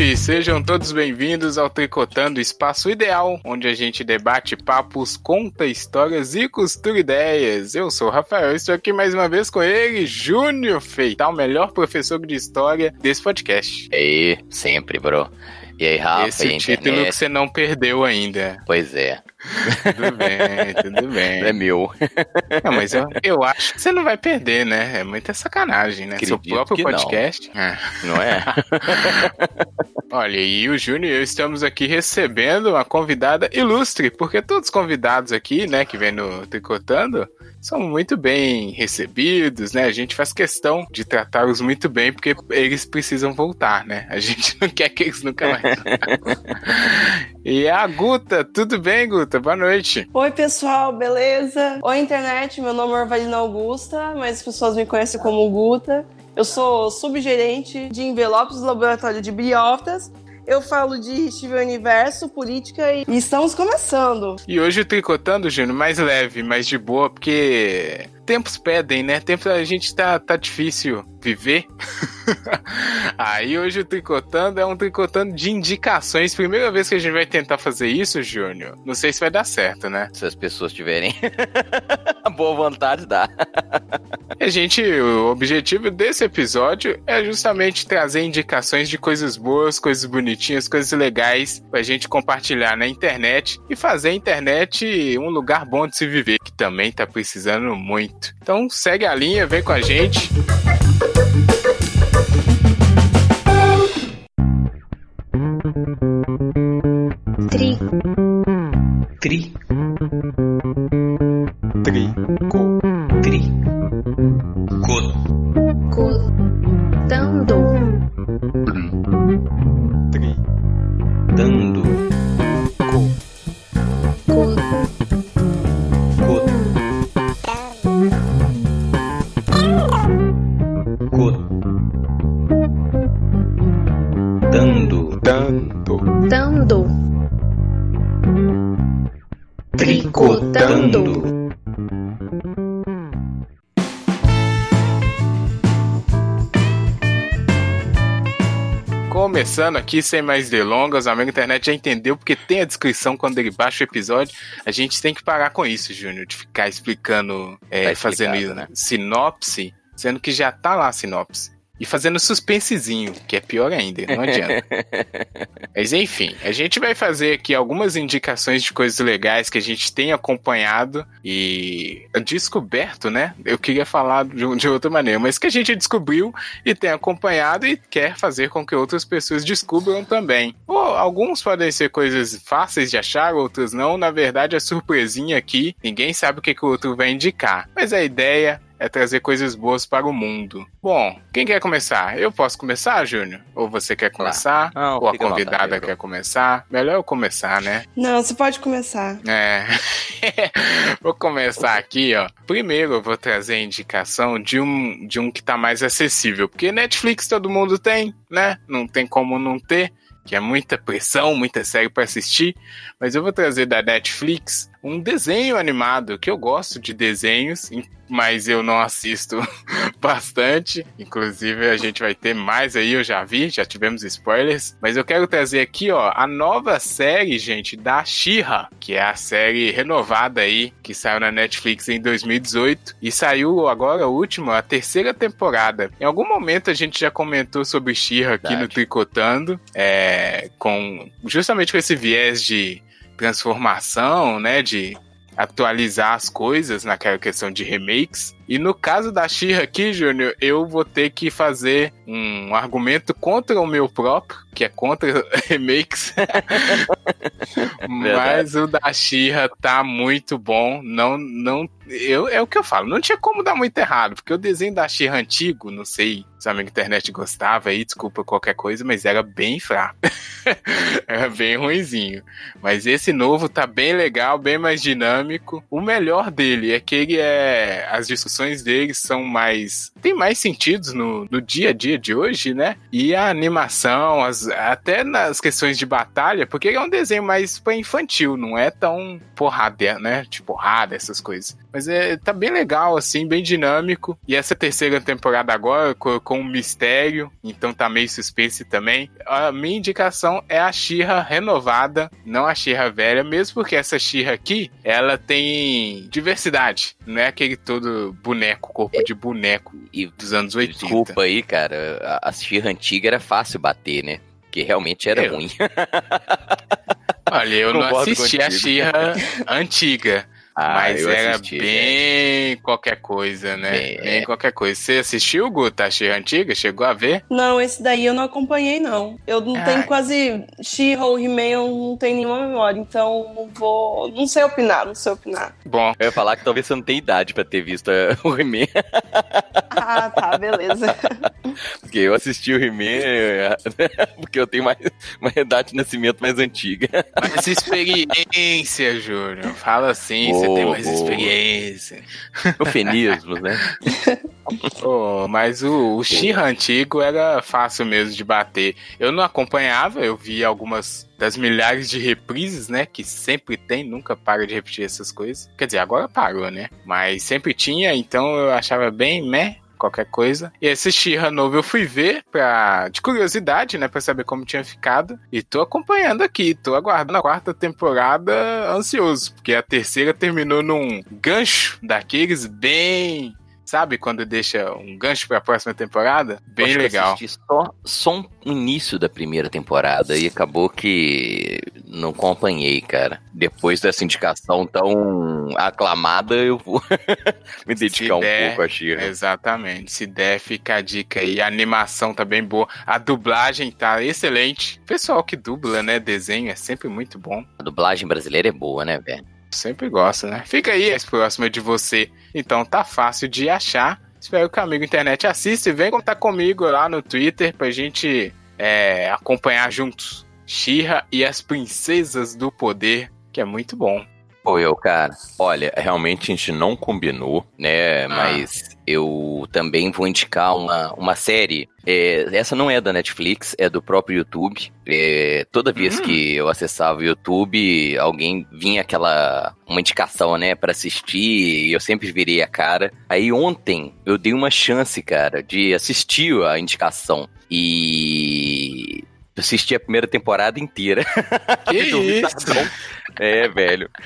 gente! Sejam todos bem-vindos ao Tricotando, espaço ideal, onde a gente debate papos, conta histórias e costura ideias. Eu sou o Rafael, estou aqui mais uma vez com ele, Júnior Feital, o melhor professor de história desse podcast. E sempre, bro. E aí, Rafa, Esse e título internet? que você não perdeu ainda. Pois é, Tudo bem, tudo bem. é meu. Não, mas eu, eu acho que você não vai perder, né? É muita sacanagem, né? Seu Acredito próprio que não. podcast. É. Não é? Olha, e o Júnior e eu estamos aqui recebendo uma convidada ilustre, porque todos os convidados aqui, né, que vem no Tricotando, são muito bem recebidos, né? A gente faz questão de tratá-los muito bem, porque eles precisam voltar, né? A gente não quer que eles nunca mais. e a Guta, tudo bem, Guta? Boa noite. Oi, pessoal, beleza? Oi, internet, meu nome é Orvalina Augusta, mas as pessoas me conhecem como Guta. Eu sou subgerente de envelopes do laboratório de Bioftas. Eu falo de Steven Universo, política e... estamos começando. E hoje Tricotando, Júnior, mais leve, mais de boa, porque tempos pedem, né? Tempos a gente tá, tá difícil viver. Aí hoje o Tricotando é um Tricotando de indicações. Primeira vez que a gente vai tentar fazer isso, Júnior. Não sei se vai dar certo, né? Se as pessoas tiverem boa vontade, dá. A gente, o objetivo desse episódio é justamente trazer indicações de coisas boas, coisas bonitinhas, coisas legais pra gente compartilhar na internet e fazer a internet um lugar bom de se viver, que também tá precisando muito. Então segue a linha, vem com a gente. Começando aqui, sem mais delongas, o amigo internet já entendeu porque tem a descrição quando ele baixa o episódio. A gente tem que parar com isso, Júnior, de ficar explicando, é, Tá fazendo né? sinopse, sendo que já tá lá a sinopse. E fazendo suspensezinho, que é pior ainda, não adianta. Mas enfim, a gente vai fazer aqui algumas indicações de coisas legais que a gente tem acompanhado e descoberto, né? Eu queria falar de, de outra maneira, mas que a gente descobriu e tem acompanhado e quer fazer com que outras pessoas descubram também. Ou alguns podem ser coisas fáceis de achar, outros não. Na verdade, a surpresinha aqui, ninguém sabe o que, que o outro vai indicar. Mas a ideia é trazer coisas boas para o mundo. Bom, quem quer começar? Eu posso começar, Júnior? Ou você quer começar? Não, Ou a vontade, convidada bro. quer começar? Melhor eu começar, né? Não, você pode começar. É. vou começar aqui, ó. Primeiro eu vou trazer a indicação de um, de um que tá mais acessível. Porque Netflix todo mundo tem, né? Não tem como não ter. Que é muita pressão, muita série para assistir. Mas eu vou trazer da Netflix um desenho animado, que eu gosto de desenhos, mas eu não assisto bastante. Inclusive, a gente vai ter mais aí, eu já vi, já tivemos spoilers. Mas eu quero trazer aqui, ó, a nova série, gente, da She-Ra, que é a série renovada aí, que saiu na Netflix em 2018 e saiu agora, o último, a terceira temporada. Em algum momento a gente já comentou sobre She-Ra aqui Verdade. no Tricotando, é, com justamente com esse viés de transformação, né, de atualizar as coisas naquela questão de remakes. E no caso da She-Ra aqui, Júnior, eu vou ter que fazer um argumento contra o meu próprio, que é contra remakes. Mas o da She-Ra tá muito bom. Não, não, eu, é o que eu falo. Não tinha como dar muito errado, porque o desenho da She-Ra antigo, não sei se a minha internet gostava aí, desculpa qualquer coisa, mas era bem fraco. era bem ruinzinho. Mas esse novo tá bem legal, bem mais dinâmico. O melhor dele é que ele é. As discussões explicações deles são mais. tem mais sentidos no, no dia a dia de hoje, né? E a animação, as, até nas questões de batalha, porque é um desenho mais pra infantil, não é tão porrada, né? De porrada, essas coisas. Mas é, tá bem legal, assim, bem dinâmico. E essa terceira temporada agora, com, um mistério, então tá meio suspense também. A minha indicação é a Xirra renovada, não a Xirra velha, mesmo porque essa Xirra aqui, ela tem diversidade. Não é aquele todo boneco, corpo de boneco E dos anos 80. desculpa aí, cara, a, a Xirra antiga era fácil bater, né? Que realmente era Eu- ruim. Olha, eu não Concordo assisti a contigo. Xirra antiga. Ah, mas eu era assisti, bem qualquer coisa, né? Bem, Bem, é. qualquer coisa. Você assistiu, Guta, a antiga? Chegou a ver? Não, esse daí eu não acompanhei, não. Eu não Ah. tenho quase. Ou He-Man, eu não tenho nenhuma memória, então não vou. Não sei opinar, não sei opinar. Bom, Eu ia falar que talvez você não tenha idade pra ter visto eh, o He-Man, Ah, tá, beleza. porque eu assisti o He-Man porque eu tenho mais, uma idade de nascimento mais antiga. mais experiência, Júnior. Fala assim, você Boa, tem mais boa. experiência. Eufemismos, né? Pô, mas o, o Xirra antigo era fácil mesmo de bater. Eu não acompanhava, eu vi algumas das milhares de reprises, né? Que sempre tem, nunca para de repetir essas coisas. Quer dizer, agora parou, né? Mas sempre tinha, então eu achava bem meh. Qualquer coisa. E esse Xirra novo eu fui ver pra, de curiosidade, né? Pra saber como tinha ficado. E tô acompanhando aqui. Tô aguardando a quarta temporada ansioso. Porque a terceira terminou num gancho daqueles bem Sabe quando deixa um gancho pra próxima temporada? Bem legal. só, só um início da primeira temporada e acabou que não acompanhei, cara. Depois dessa indicação tão aclamada, eu vou me dedicar um der, pouco a Xirra. Exatamente. Se der, fica a dica aí. A animação tá bem boa. A dublagem tá excelente. O pessoal que dubla, né? Desenho é sempre muito bom. A dublagem brasileira é boa, né, velho? Sempre gosta, né? Fica aí, esse próximo é de você. Então tá fácil de achar. Espero que o amigo internet assista e venha contar comigo lá no Twitter pra gente é, acompanhar juntos. Xirra e as Princesas do Poder, que é muito bom. Pô, eu, cara, olha, realmente a gente não combinou, né? Mas eu também vou indicar uma, uma série. É, essa não é da Netflix, é do próprio YouTube. É, toda vez Hum. que eu acessava o YouTube, alguém vinha aquela uma indicação, né, Pra assistir, e eu sempre virei a cara. Aí ontem eu dei uma chance, cara, de assistir a indicação e assisti a primeira temporada inteira. Que isso? É, velho.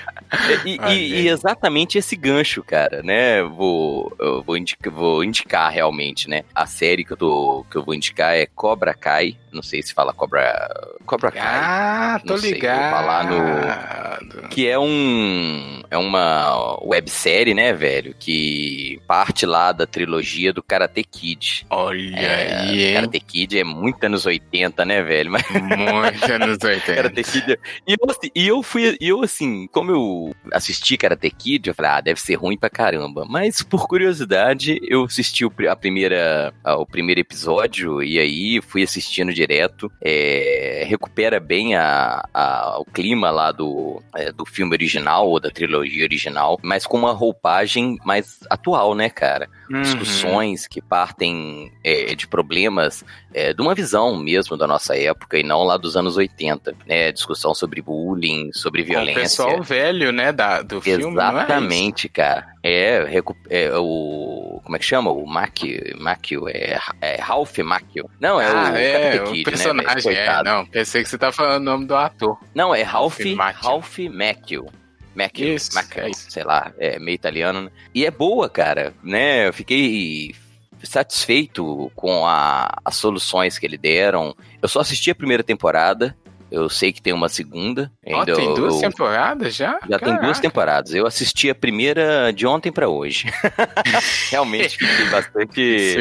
E, e- Olha e aí. exatamente esse gancho, cara, né? Vou, eu vou, indicar, vou indicar realmente, né? A série que eu, tô, que eu vou indicar é Cobra Kai. Não sei se fala Cobra, Cobra Kai. Ah, tô sei, ligado. falar no- Que é um. É uma websérie, né, velho? Que parte lá da trilogia do Karate Kid. Olha É, aí, hein? Karate Kid é muito anos 80, né, velho? Mas Muito anos 80. Karate Kid. E eu, assim, e eu fui, e eu assim, como eu assisti Karate Kid, eu falei, ah, deve ser ruim pra caramba. Mas por curiosidade, eu assisti a primeira, a- o primeiro episódio e aí fui assistindo direto. É, recupera bem a, a- o clima lá do, é, do filme original ou da trilogia original, mas com uma roupagem mais atual, né, cara? Uhum. discussões que partem é, de problemas é, de uma visão mesmo da nossa época e não lá dos anos 80, né? Discussão sobre bullying, sobre Com o violência. pessoal velho, né, da, do filme, é isso? Exatamente, cara. É, é o. Como é que chama? O Macchio. Macchio é, é Ralph Macchio. Não, é ah, o é, o Kid, né, personagem, velho? é. Não, pensei que você tá falando o nome do ator. Não, é Ralph, Ralph Macchio. Ralph Macchio. Macchio, Isso, Macchio, é isso. sei lá, é meio italiano, né? E é boa, cara, né? Eu fiquei satisfeito com a- as soluções que ele deram. Eu só assisti a primeira temporada. Eu sei que tem uma segunda. Ainda tem eu- duas eu- temporadas já? Já tem duas Caraca. temporadas. Eu assisti a primeira de ontem pra hoje. Realmente fiquei bastante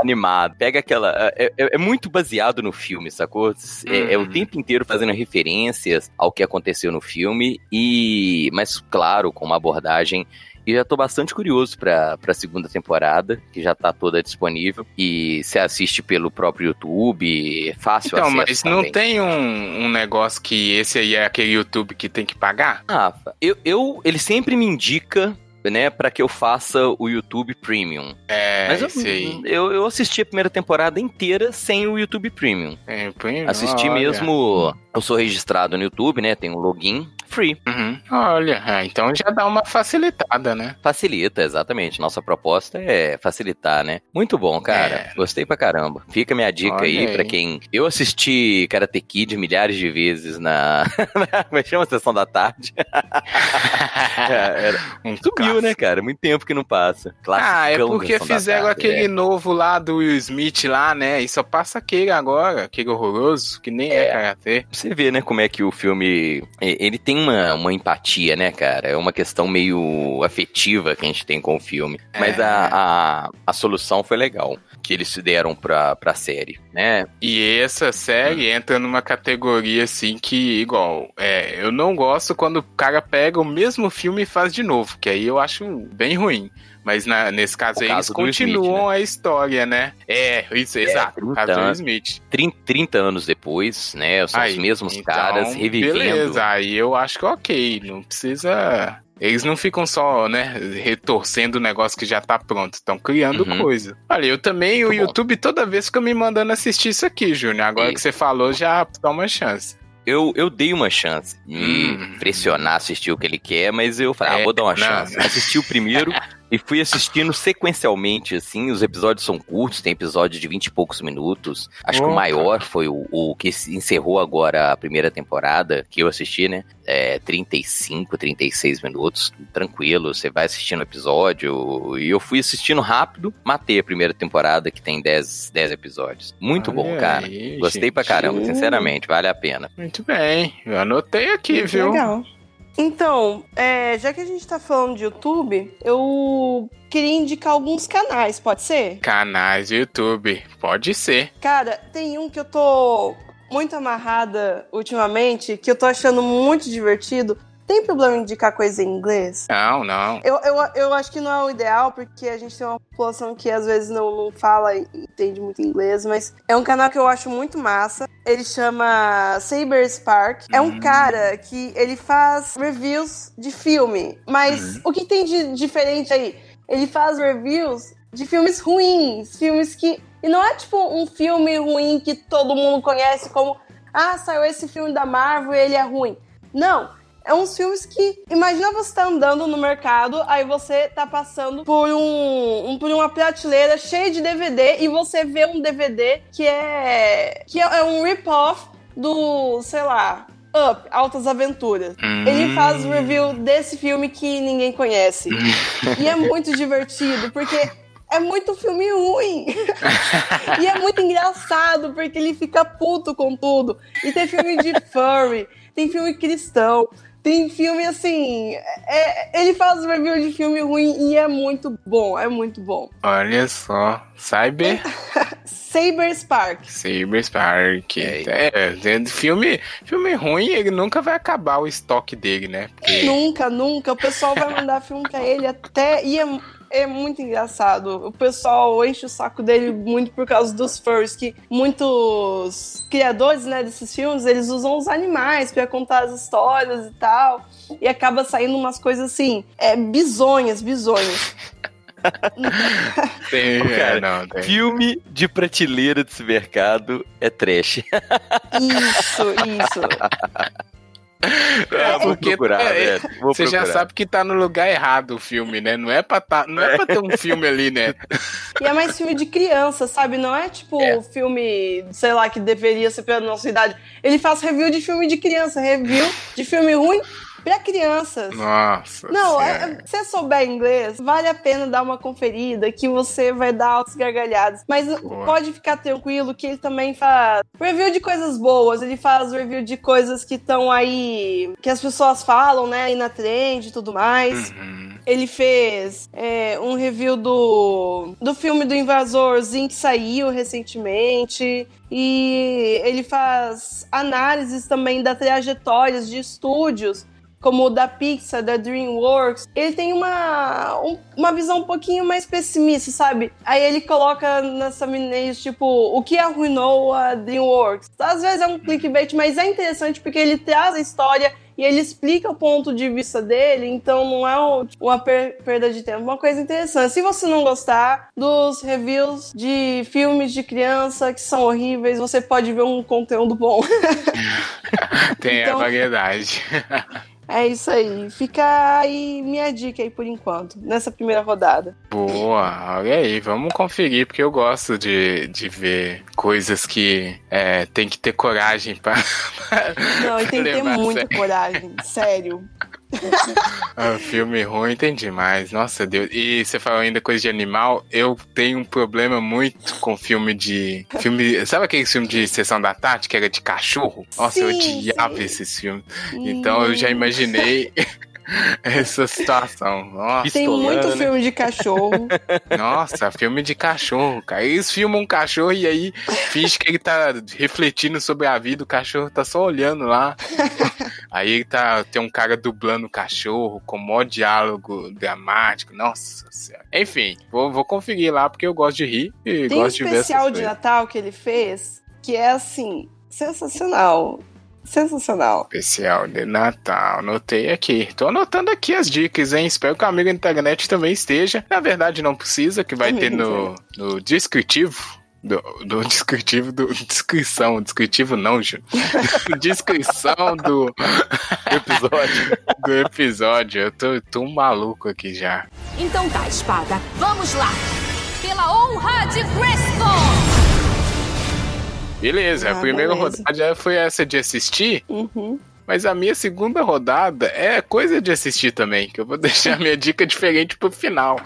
animado. Pega aquela. É, é- é muito baseado no filme, sacou? É, é o Uhum. tempo inteiro fazendo referências ao que aconteceu no filme, e. Mas, claro, com uma abordagem. E já tô bastante curioso pra, pra segunda temporada, que já tá toda disponível. E você assiste pelo próprio YouTube, é fácil Então, mas não também. tem um, um negócio que esse aí é aquele YouTube que tem que pagar? Rafa, eu, eu, ele sempre me indica né, para que eu faça o YouTube Premium. É, Mas eu, eu, eu assisti a primeira temporada inteira sem o YouTube Premium. É, põe- Assisti olha. mesmo. Eu sou registrado no YouTube, né? Tem um login free. Uhum. Olha, ah, então já dá uma facilitada, né? Facilita, exatamente. Nossa proposta é facilitar, né? Muito bom, cara. É. Gostei pra caramba. Fica minha dica Olha aí aí. pra quem. Eu assisti Karate Kid milhares de vezes na. Como é que chama a sessão da tarde? É, era- Um Sumiu, clássico. né, cara? Muito tempo que não passa. Ah, é Classicão porque fizeram Tarde, aquele é. novo lá do Will Smith lá, né? E só passa aquele agora, aquele horroroso, que nem é, karatê. Você vê, né, como é que o filme. Ele tem uma, uma empatia, né, cara? É uma questão meio afetiva que a gente tem com o filme. Mas É. a, a, a solução foi legal. Que eles se deram pra, pra série, né? E essa série entra numa categoria assim que, igual, é, eu não gosto quando o cara pega o mesmo filme e faz de novo, que aí eu acho bem ruim. Mas na- nesse caso O aí, eles do Smith, continuam a história, né? É, isso, exato. O caso do 30 Will Smith. 30, 30 anos depois, né? São os Aí, mesmos então, caras revivendo. Beleza, aí eu acho que ok, não precisa. Eles não ficam só, né, retorcendo o negócio que já tá pronto, estão criando Uhum. coisa. Olha, eu também, o Muito bom. YouTube toda vez fica me mandando assistir isso aqui, Júnior. Agora Isso. que você falou, já dá uma chance. Eu, eu dei uma chance de Hum. pressionar, assistir o que ele quer, mas eu falei, ah, É, vou dar uma não. chance. Assisti o primeiro e fui assistindo sequencialmente, assim. Os episódios são curtos, tem episódio de 20 e poucos minutos. Acho que o Opa. maior foi o, o que se encerrou agora a primeira temporada, que eu assisti, né? É 35, 36 minutos, tranquilo. Você vai assistindo o episódio. E eu fui assistindo rápido, matei a primeira temporada, que tem 10, 10 episódios. Muito bom, Olha cara. aí, Gostei pra gente. caramba, Uh. sinceramente, vale a pena. Muito bem, eu anotei aqui, Muito viu? Legal. Então, é, já que a gente tá falando de YouTube, eu queria indicar alguns canais, pode ser? Canais do YouTube, pode ser. Cara, tem um que eu tô muito amarrada ultimamente, que eu tô achando muito divertido. Tem problema em indicar coisa em inglês? Não, não. Eu, eu, eu acho que não é o ideal, porque a gente tem uma população que às vezes não, não fala e entende muito inglês, mas é um canal que eu acho muito massa. Ele chama Saber Spark. É um Hum. cara que ele faz reviews de filme. Mas o que tem de diferente aí? Ele faz reviews de filmes ruins, filmes que. E não é tipo um filme ruim que todo mundo conhece, como ah, saiu esse filme da Marvel e ele é ruim. Não. É uns filmes que. Imagina você tá andando no mercado, aí você tá passando por um, um- por uma prateleira cheia de DVD e você vê um DVD que é. que é um rip-off do, sei lá, Up, Altas Aventuras. Ele Hum. faz o review desse filme que ninguém conhece. e é muito divertido, porque é muito filme ruim. e é muito engraçado, porque ele fica puto com tudo. E tem filme de furry, tem filme cristão, tem filme assim. é- ele faz review de filme ruim e é muito bom, é muito bom. Olha só. Cyber, Saber Spark. Cyber Spark. É. É, é, filme, filme ruim, ele nunca vai acabar o estoque dele, né? Porque Nunca, nunca. O pessoal vai mandar filme pra ele até. E é, é muito engraçado. O pessoal enche o saco dele muito por causa dos furries, que muitos criadores, né, desses filmes, eles usam os animais pra contar as histórias e tal. E acaba saindo umas coisas assim, é, bizonhas, bizonhas. tem, Ô, é, cara, não, tem. Filme de prateleira desse mercado é trash. Isso, isso. É, vou porque procurar, é, velho. Vou Você já procurar. sabe que tá no lugar errado o filme, né? Não é pra, tá, não é pra ter um filme ali, né? E é mais filme de criança, sabe? Não é tipo É. filme, sei lá, que deveria ser pela nossa idade. Ele faz review de filme de criança, review de filme ruim pra crianças. Nossa. Não, Senhora. é, se você souber inglês, vale a pena dar uma conferida, que você vai dar altos gargalhadas. Mas Boa. pode ficar tranquilo que ele também faz review de coisas boas, ele faz review de coisas que estão aí, que as pessoas falam, né, aí na trend e tudo mais. Uhum. Ele fez é, um review do, do filme do Invasorzinho que saiu recentemente. E ele faz análises também da trajetórias de estúdios, como o da Pixar, da DreamWorks. Ele tem uma, um- uma visão um pouquinho mais pessimista, sabe? Aí ele coloca nas thumbnails, tipo, o que arruinou a DreamWorks. Às vezes é um clickbait, mas é interessante porque ele traz a história e ele explica o ponto de vista dele, então não é um- uma per- perda de tempo. Uma coisa interessante. Se você não gostar dos reviews de filmes de criança que são horríveis, você pode ver um conteúdo bom. Tem Então- a variedade. É isso aí. Fica aí minha dica aí por enquanto, nessa primeira rodada. Boa, olha aí, vamos conferir, porque eu gosto de, de ver coisas que é, tem que ter coragem pra. Não, e tem que ter muita coragem, sério. Ah, filme ruim tem demais, nossa Deus. E você falou ainda coisa de animal, eu tenho um problema muito com filme de. filme Sabe aquele filme de sessão da tarde que era de cachorro? Nossa, eu Sim, odiava sim. esses filmes. Então eu já imaginei essa situação. Nossa. Tem Pistolando, muito né? filme de cachorro. Nossa, filme de cachorro, cara. Eles filmam um cachorro e aí finge que ele tá refletindo sobre a vida, o cachorro tá só olhando lá. Aí tá, tem um cara dublando o cachorro com mó diálogo dramático. Nossa senhora. Enfim, vou, vou conferir lá porque eu gosto de rir e Tem um gosto de ver essas especial de. Natal que ele fez que é assim, sensacional. Sensacional. Especial de Natal, anotei aqui. Tô anotando aqui as dicas, hein? Espero que o amigo da internet também esteja. Na verdade, não precisa, que vai ter no, no descritivo. Do, do descritivo do. Descrição, descritivo não, Ju. Descrição do, Episódio. do episódio. Eu tô, tô um maluco aqui já. Então tá, espada. Vamos lá. Pela honra de Grayskull. Beleza, Ah, a primeira beleza. rodada foi essa de assistir. Uhum. Mas a minha segunda rodada é coisa de assistir também, que eu vou deixar minha dica diferente pro final.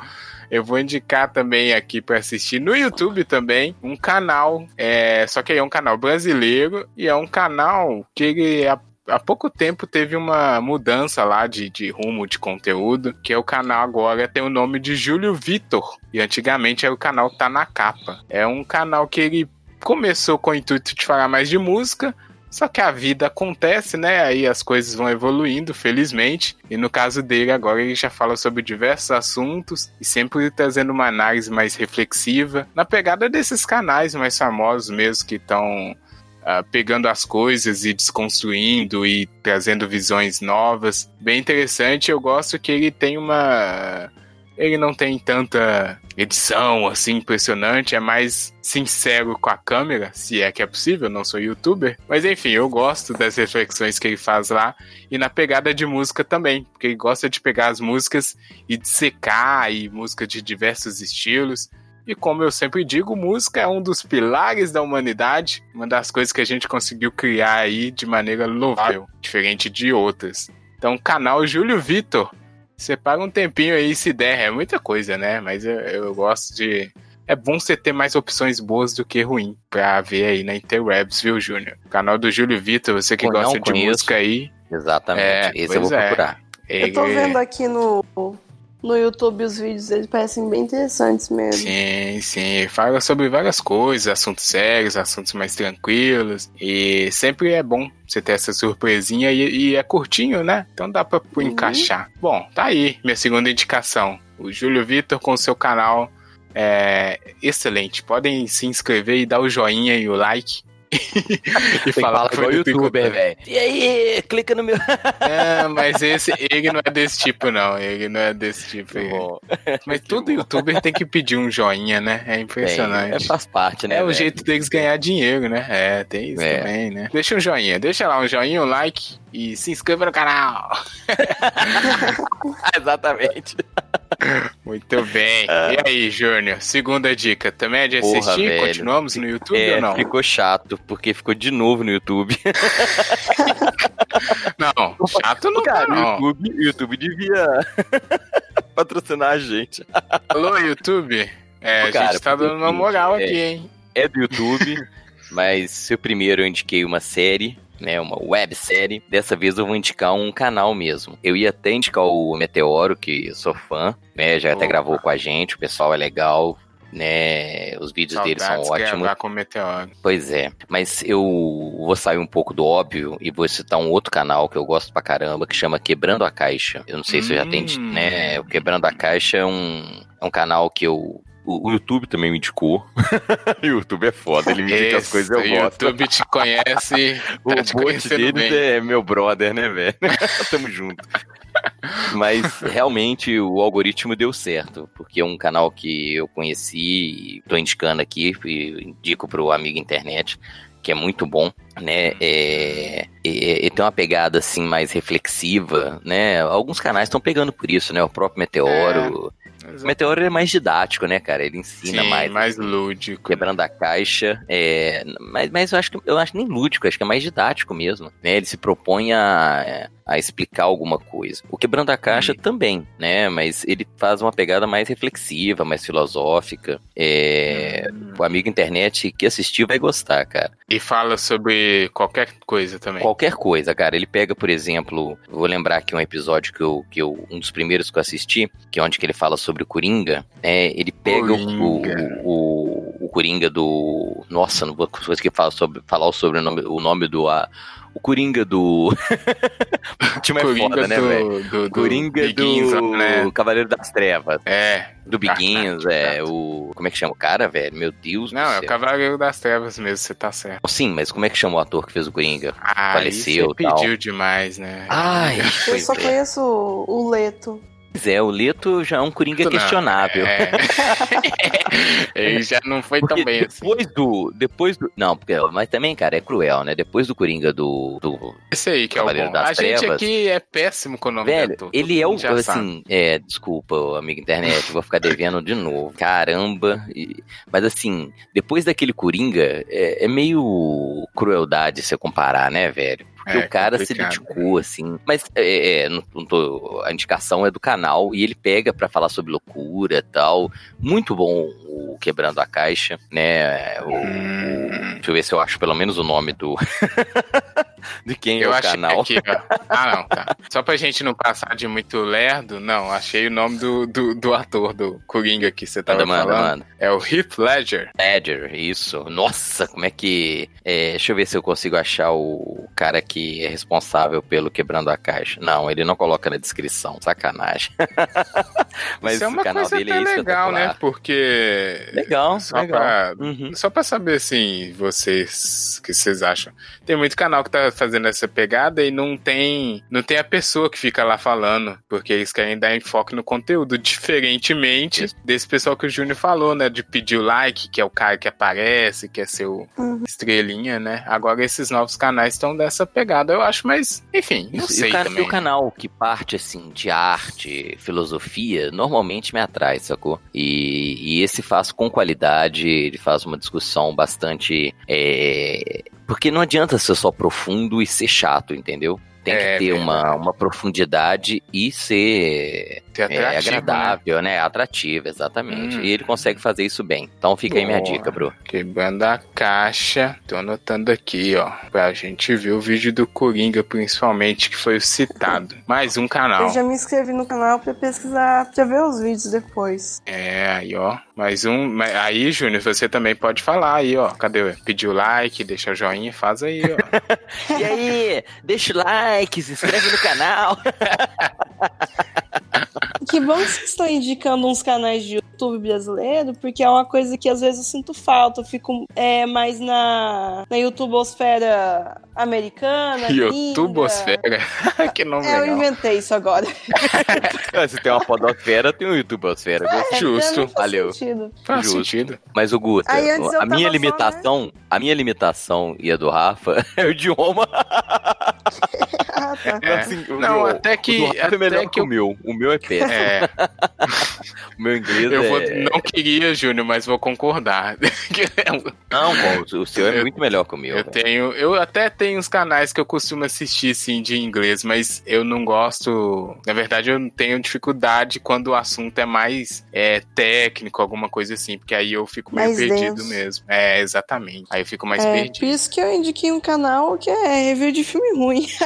Eu vou indicar também aqui para assistir no YouTube também um canal, é, só que aí é um canal brasileiro e é um canal que ele há, há pouco tempo teve uma mudança lá de, de rumo de conteúdo, que é o canal agora tem o nome de Júlio Vitor e antigamente era o canal que tá na capa. É um canal que ele começou com o intuito de falar mais de música, só que a vida acontece, né? Aí as coisas vão evoluindo, felizmente. E no caso dele, agora ele já fala sobre diversos assuntos e sempre trazendo uma análise mais reflexiva, na pegada desses canais mais famosos mesmo que estão ah, pegando as coisas e desconstruindo e trazendo visões novas. Bem interessante. Eu gosto que ele tem uma. Ele não tem tanta edição assim impressionante, é mais sincero com a câmera, se é que é possível, não sou youtuber. Mas enfim, eu gosto das reflexões que ele faz lá e na pegada de música também, porque ele gosta de pegar as músicas e dissecar e música de diversos estilos. E como eu sempre digo, música é um dos pilares da humanidade, uma das coisas que a gente conseguiu criar aí de maneira louvável, diferente de outras. Então, canal Júlio Vitor, separa um tempinho aí se der, é muita coisa, né? Mas eu, eu gosto de. É bom você ter mais opções boas do que ruim pra ver aí na Interwebs, viu, Júnior? Canal do Júlio Vitor, você que Pô, gosta de conheço. música aí. Exatamente. É, Esse eu vou é. procurar. Eu tô vendo aqui no, no YouTube os vídeos deles, parecem bem interessantes mesmo. Sim, sim. Fala sobre várias coisas, assuntos sérios, assuntos mais tranquilos. E sempre é bom você ter essa surpresinha e, e é curtinho, né? Então dá pra Uhum. encaixar. Bom, tá aí minha segunda indicação. O Júlio Vitor com o seu canal é excelente. Podem se inscrever e dar o joinha e o like. e Tem que falar que foi do youtuber, velho. E aí, clica no meu. É, mas esse, ele não é desse tipo, não. Ele não é desse tipo. Bom, Mas todo youtuber tem que pedir um joinha, né? É bem, impressionante. é, faz parte, né? É o velho? jeito deles ganhar dinheiro, né? É, tem isso É. também, né? Deixa um joinha, deixa lá um joinha, um like e se inscreva no canal. Exatamente. Muito bem. E aí, Júnior? Segunda dica, também é de Porra, assistir? velho. Continuamos no YouTube É, ou não? ficou chato, porque ficou de novo no YouTube. Não, chato não tá, Cara, o não. YouTube, YouTube devia patrocinar a gente. Alô, YouTube? É, a Cara, gente tá dando uma moral seguinte, aqui, hein? É do YouTube, mas seu primeiro eu indiquei uma série, né, uma websérie. Dessa vez eu vou indicar um canal mesmo. Eu ia até indicar o Meteoro, que eu sou fã, né, já até Opa. gravou com a gente, o pessoal é legal, né, os vídeos dele são Saudades ótimos. com o Meteoro. Pois é, mas eu vou sair um pouco do óbvio e vou citar um outro canal que eu gosto pra caramba, que chama Quebrando a Caixa. Eu não sei se eu já tenho, Hum. né? O Quebrando a Caixa é um, é um canal que eu O, o YouTube também me indicou. o YouTube é foda, ele me indica as coisas eu o gosto. YouTube te conhece. O tá te bot bem. é meu brother, né, velho? Tamo junto. Mas realmente o algoritmo deu certo, porque é um canal que eu conheci e tô indicando aqui, e indico pro amigo internet, que é muito bom, né? É, é- é- tem uma pegada assim mais reflexiva, né? Alguns canais estão pegando por isso, né? O próprio Meteoro. O Meteoro é mais didático, né, cara? Ele ensina Sim, mais. mais assim, lúdico. quebrando a caixa. É, mas, mas eu acho que eu acho nem lúdico, acho que é mais didático mesmo. Né? Ele se propõe a, a explicar alguma coisa. O quebrando a caixa também, né? Mas ele faz uma pegada mais reflexiva, mais filosófica. É, O amigo internet que assistiu vai gostar, cara. E fala sobre qualquer coisa também. Qualquer coisa, cara. Ele pega, por exemplo, vou lembrar aqui um episódio que eu, que eu um dos primeiros que eu assisti, que é onde que ele fala sobre o Coringa. É, ele pega o, Coringa. o, o, o Coringa do. Nossa, não vou conseguir falar sobre falar o sobrenome, o nome do. A, o Coringa do. o time é Coringa foda, né, do- velho? do, do Coringa Begins, do né? Cavaleiro das Trevas. É. Do Dark é o. Como é que chama o cara, velho? Meu Deus Não, do é céu. o Cavaleiro das Trevas mesmo, você tá certo. Sim, mas como é que chama o ator que fez o Coringa? Ah, Faleceu, você tal. pediu demais, né? Ai, Eu só é. conheço o Leto. Pois é, o Leto já é um Coringa Não, questionável. é. Ele já não foi Porque tão bem assim. depois do. Depois do. Não, porque, mas também, cara, é cruel, né? Depois do Coringa do. do Esse aí que é o Cavaleiro bom. A gente Trevas. aqui é péssimo com o nome velho, do ele é o. sabe. Assim, é, desculpa, amigo internet, vou ficar devendo de novo. Caramba. E- mas assim, depois daquele Coringa, é, é meio crueldade você comparar, né, velho? É o cara se dedicou, assim. Mas é, é, não, não tô- a indicação é do canal e ele pega pra falar sobre loucura e tal. Muito bom o Quebrando a Caixa, né? O, Hum. Deixa eu ver se eu acho pelo menos o nome do. de quem Eu é o canal. aqui. Ah, não, tá. Só pra gente não passar de muito lerdo, não, achei o nome do, do, do ator do Coringa que você tava Manda, falando. manda. É o Heath Ledger. Ledger, isso. Nossa, como é que. é, deixa eu ver se eu consigo achar o cara que é responsável pelo quebrando a caixa. Não, ele não coloca na descrição. Sacanagem. Mas Isso é uma o canal coisa dele é legal, né? Porque... Legal, Só legal. pra, Uhum. só pra saber, assim, vocês, o que vocês acham. Tem muito canal que tá fazendo essa pegada e não tem, não tem a pessoa que fica lá falando, porque eles querem dar enfoque no conteúdo, diferentemente desse pessoal que o Júnior falou, né, de pedir o like, que é o cara que aparece, que é seu Uhum. estrelinha, né? Agora esses novos canais estão dessa pegada, eu acho, mas, enfim, não Isso, e sei o, cara- também. e o canal que parte assim de arte, filosofia, normalmente me atrai, sacou? E, e esse faz com qualidade, ele faz uma discussão bastante. é, Porque não adianta ser só profundo e ser chato, entendeu? Tem que É, ter uma, verdade. uma profundidade e ser é, atrativo, né? agradável, né? Atrativo, exatamente. Hum. E ele consegue fazer isso bem. Então fica aí minha Boa. dica, bro. Quebrando a caixa. Tô anotando aqui, ó. Pra gente ver o vídeo do Coringa, principalmente, que foi o citado. Mais um canal. Eu já me inscrevi no canal pra pesquisar, pra ver os vídeos depois. É, aí, ó. Mais um. Aí, Júnior, você também pode falar aí, ó. Cadê? Pediu like, deixa o joinha, faz aí, ó. E aí, deixa o like, se inscreve no canal. Que bom que vocês estão indicando uns canais de YouTube brasileiro, porque é uma coisa que às vezes eu sinto falta. Eu fico é, mais na, na YouTubosfera americana. YouTubosfera. que nome É, eu legal. inventei isso agora. Se tem uma podosfera, tem um youtubosfera. Justo. Então, faz valeu. sentido. Faz Justo. sentido. Mas o Guta, Aí antes eu a minha tava só, limitação, a minha limitação e a do Rafa é o idioma. Ah, tá. É. Assim, o Não, meu- até o que. Rafa é Até melhor que que eu o meu. O meu é péssimo. É, O meu inglês eu vou, é... não queria, Júnior, mas vou concordar. Não, pô, o seu é Eu- muito melhor que o meu. Eu velho. tenho, eu até tenho uns canais que eu costumo assistir assim de inglês, mas eu não gosto. Na verdade, eu tenho dificuldade quando o assunto é mais é, técnico, alguma coisa assim, porque aí eu fico meio Mais perdido denso. mesmo. É, exatamente. Aí eu fico mais É, por perdido. isso que eu indiquei um canal que é review de filme ruim.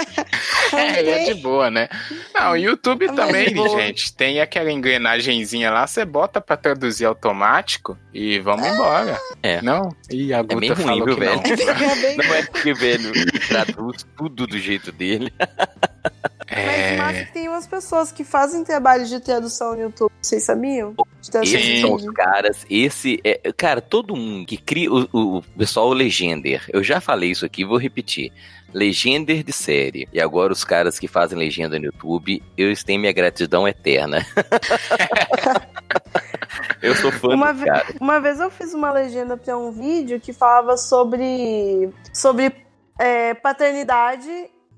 É, é de boa, né? Não, o YouTube É também, gente, tem aquela engrenagenzinha lá, você bota pra traduzir automático e vamos embora. É. Não? Ih, a Guta meio ruim, falou viu, que não. É bem- Não é porque, velho, traduz tudo do jeito dele. É, massa que tem umas pessoas que fazem trabalho de tradução no YouTube. Vocês sabiam? Esses são os caras, esse é, cara, todo mundo que cria o, o pessoal Legender, eu já falei isso aqui, vou repetir. Legender de série. E agora os caras que fazem legenda no YouTube, eles têm minha gratidão eterna. eu sou fã Uma ve- cara. Uma vez eu fiz uma legenda para um vídeo que falava sobre, sobre é, paternidade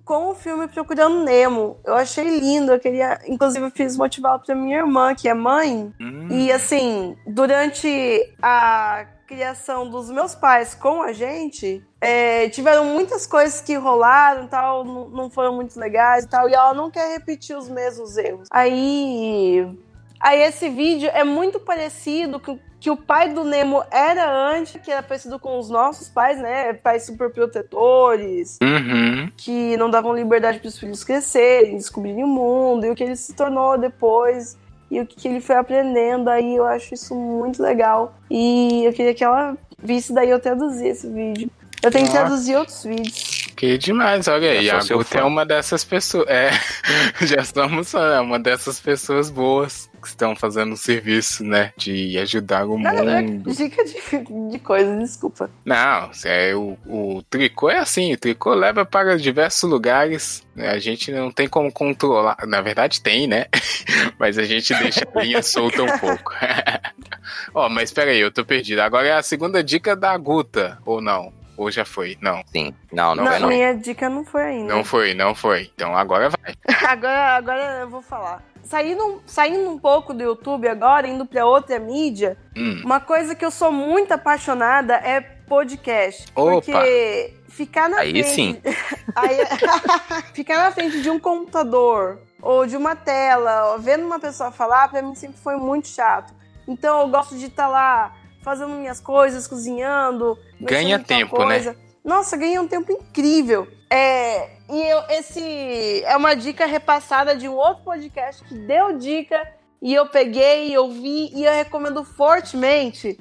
com o filme Procurando Nemo. Eu achei lindo, eu queria. Inclusive, eu fiz motivá-lo pra minha irmã, que é mãe. Hum, E assim, durante a criação dos meus pais com a gente, é, tiveram muitas coisas que rolaram e tal, não não foram muito legais e tal, e ela não quer repetir os mesmos erros. Aí. Aí esse vídeo é muito parecido com que o pai do Nemo era antes, que era parecido com os nossos pais, né? Pais super protetores, Uhum. que não davam liberdade para os filhos crescerem, descobrirem o mundo, e o que ele se tornou depois, e o que ele foi aprendendo. Aí eu acho isso muito legal. E eu queria que ela visse daí eu traduzir esse vídeo. Eu tenho que traduzir outros vídeos. Que demais, olha aí. Sou A Guta é uma dessas pessoas. É, já estamos é uma dessas pessoas boas que estão fazendo um serviço, né? De ajudar o é mundo. dica de, de coisas, desculpa. Não, é, o, o tricô é assim, o tricô leva para diversos lugares, né, a gente não tem como controlar, na verdade tem, né? Mas a gente deixa a linha solta um pouco. Ó, mas espera aí, eu tô perdido. Agora é a segunda dica da Guta, ou não? Ou já foi? Não, Sim. Não, não, Não, vai não. minha dica não foi ainda. não foi, não foi. Então agora vai. agora, agora eu vou falar. Saindo, saindo um pouco do YouTube agora, indo pra outra mídia, Hum, uma coisa que eu sou muito apaixonada é podcast. Opa! Porque ficar na Aí frente. sim. Aí- ficar na frente de um computador ou de uma tela, ou vendo uma pessoa falar, pra mim sempre foi muito chato. Então eu gosto de estar lá fazendo minhas coisas, cozinhando. Ganha tal tempo, né? Nossa, ganha um tempo incrível. É, e eu, esse é uma dica repassada de um outro podcast que deu dica e eu peguei, eu vi e eu recomendo fortemente.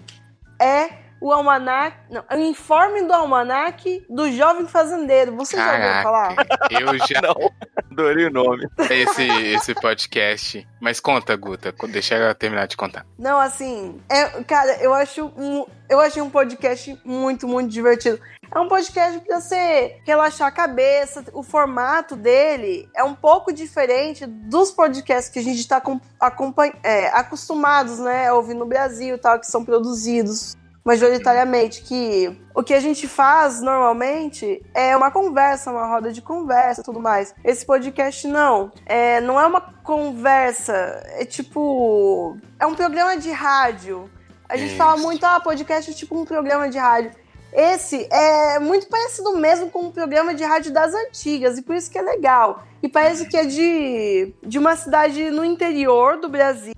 É o almanac, não, o informe do almanac do jovem fazendeiro. Você já ouviu falar? eu já Não, adorei o nome. esse esse podcast. Mas conta, Guta, deixa ela terminar de contar. Não, assim, é, cara, eu acho um, eu achei um podcast muito, muito divertido. É um podcast pra você relaxar a cabeça. O formato dele é um pouco diferente dos podcasts que a gente tá acompan- é, acostumados, né, a ouvir no Brasil e tal, que são produzidos majoritariamente. Que o que a gente faz normalmente é uma conversa, uma roda de conversa tudo mais. Esse podcast não. É, não é uma conversa, é tipo. É um programa de rádio. A gente Isso. fala muito, ah, podcast é tipo um programa de rádio. Esse é muito parecido mesmo com um programa de rádio das antigas, e por isso que é legal. E parece que é de, de uma cidade no interior do Brasil,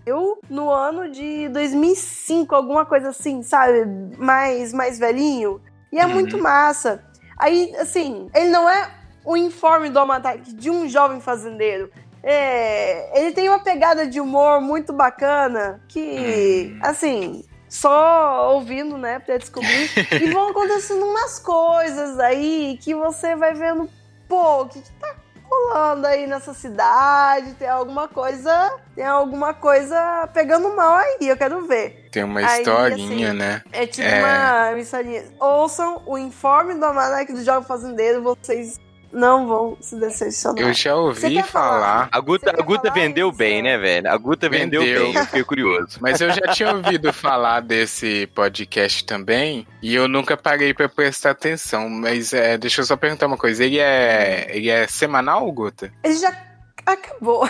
no ano de 2005, alguma coisa assim, sabe? Mais, mais velhinho. E é Uhum. muito massa. Aí, assim, ele não é o informe do Almanac de um jovem fazendeiro. É, ele tem uma pegada de humor muito bacana que, Hum. assim, só ouvindo, né, pra descobrir. e vão acontecendo umas coisas aí que você vai vendo, pô, o que, que tá rolando aí nessa cidade? Tem alguma coisa, tem alguma coisa pegando mal aí, eu quero ver. Tem uma Aí, historinha, assim, né? É tipo É. uma historinha. Ouçam o informe do Almanac do Jovem Fazendeiro, vocês não vão se decepcionar. Eu já ouvi falar. falar? A Guta, a Guta falar vendeu isso? bem, né, velho? A Guta vendeu, Vendeu. bem, eu fiquei curioso. Mas eu já tinha ouvido falar desse podcast também e eu nunca parei pra prestar atenção. Mas é, deixa eu só perguntar uma coisa: ele é, ele é semanal, Guta? Ele já acabou.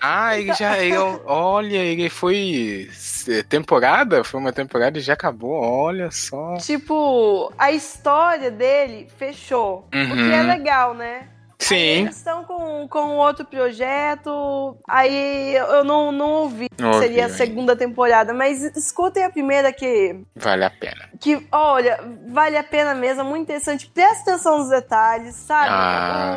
Ah, ele já. Ele, olha, ele foi se- temporada? Foi uma temporada e já acabou. Olha só. tipo, a história dele fechou. O que Uhum. é legal, né? Aí Sim. eles estão com, com outro projeto. Aí eu não, não ouvi. Não ouvi Seria a segunda temporada. Mas escutem a primeira que Vale a pena. que, olha, vale a pena mesmo, é muito interessante. Presta atenção nos detalhes, sabe? Ah.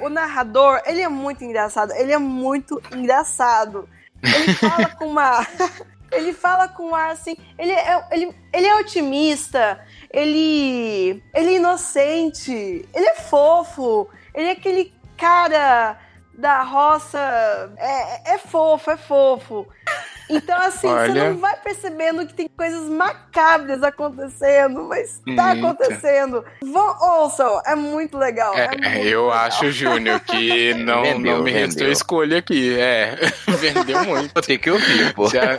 O, o narrador, ele é muito engraçado. Ele é muito engraçado. Ele fala com uma. Ele fala com ar assim. Ele é, ele, ele é otimista. Ele. Ele é inocente. Ele é fofo. Ele é aquele cara da roça é, é fofo, é fofo. Então, assim, você Olha. não vai percebendo que tem coisas macabras acontecendo, mas tá Eita. acontecendo. Vão, ouçam, é muito legal. É, É, muito eu legal. acho, Júnior, que não, Vendeu, não me restou escolha aqui. É, vendeu muito. Tem que ouvir, pô. Já,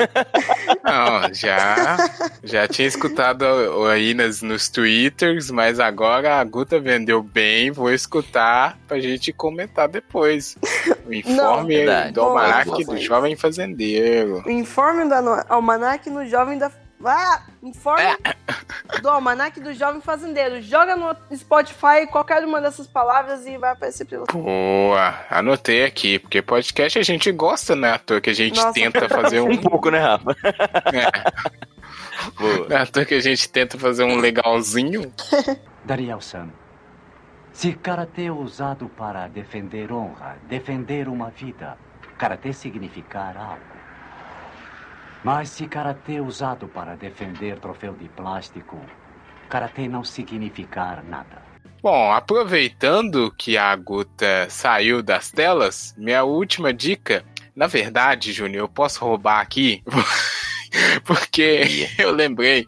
não, já, já tinha escutado aí nas, nos twitters, mas agora a Guta vendeu bem, vou escutar pra gente comentar depois. O informe verdade. do almanac boa, do jovem fazendeiro. Informe do almanac no jovem da. Ah! Informe do almanac do jovem fazendeiro. Joga no Spotify qualquer uma dessas palavras e vai aparecer pra você. Boa, anotei aqui, porque podcast a gente gosta, né? À toa que a gente Nossa. tenta fazer um. Um pouco, né, Rafa? É, Boa. não é à toa que a gente tenta fazer um legalzinho. Dariel-san, se karatê é usado para defender honra, defender uma vida, karatê significar algo. Mas se karatê é usado para defender troféu de plástico, karatê não significar nada. Bom, aproveitando que a Guta saiu das telas, minha última dica. Na verdade, Júnior, eu posso roubar aqui. Porque eu lembrei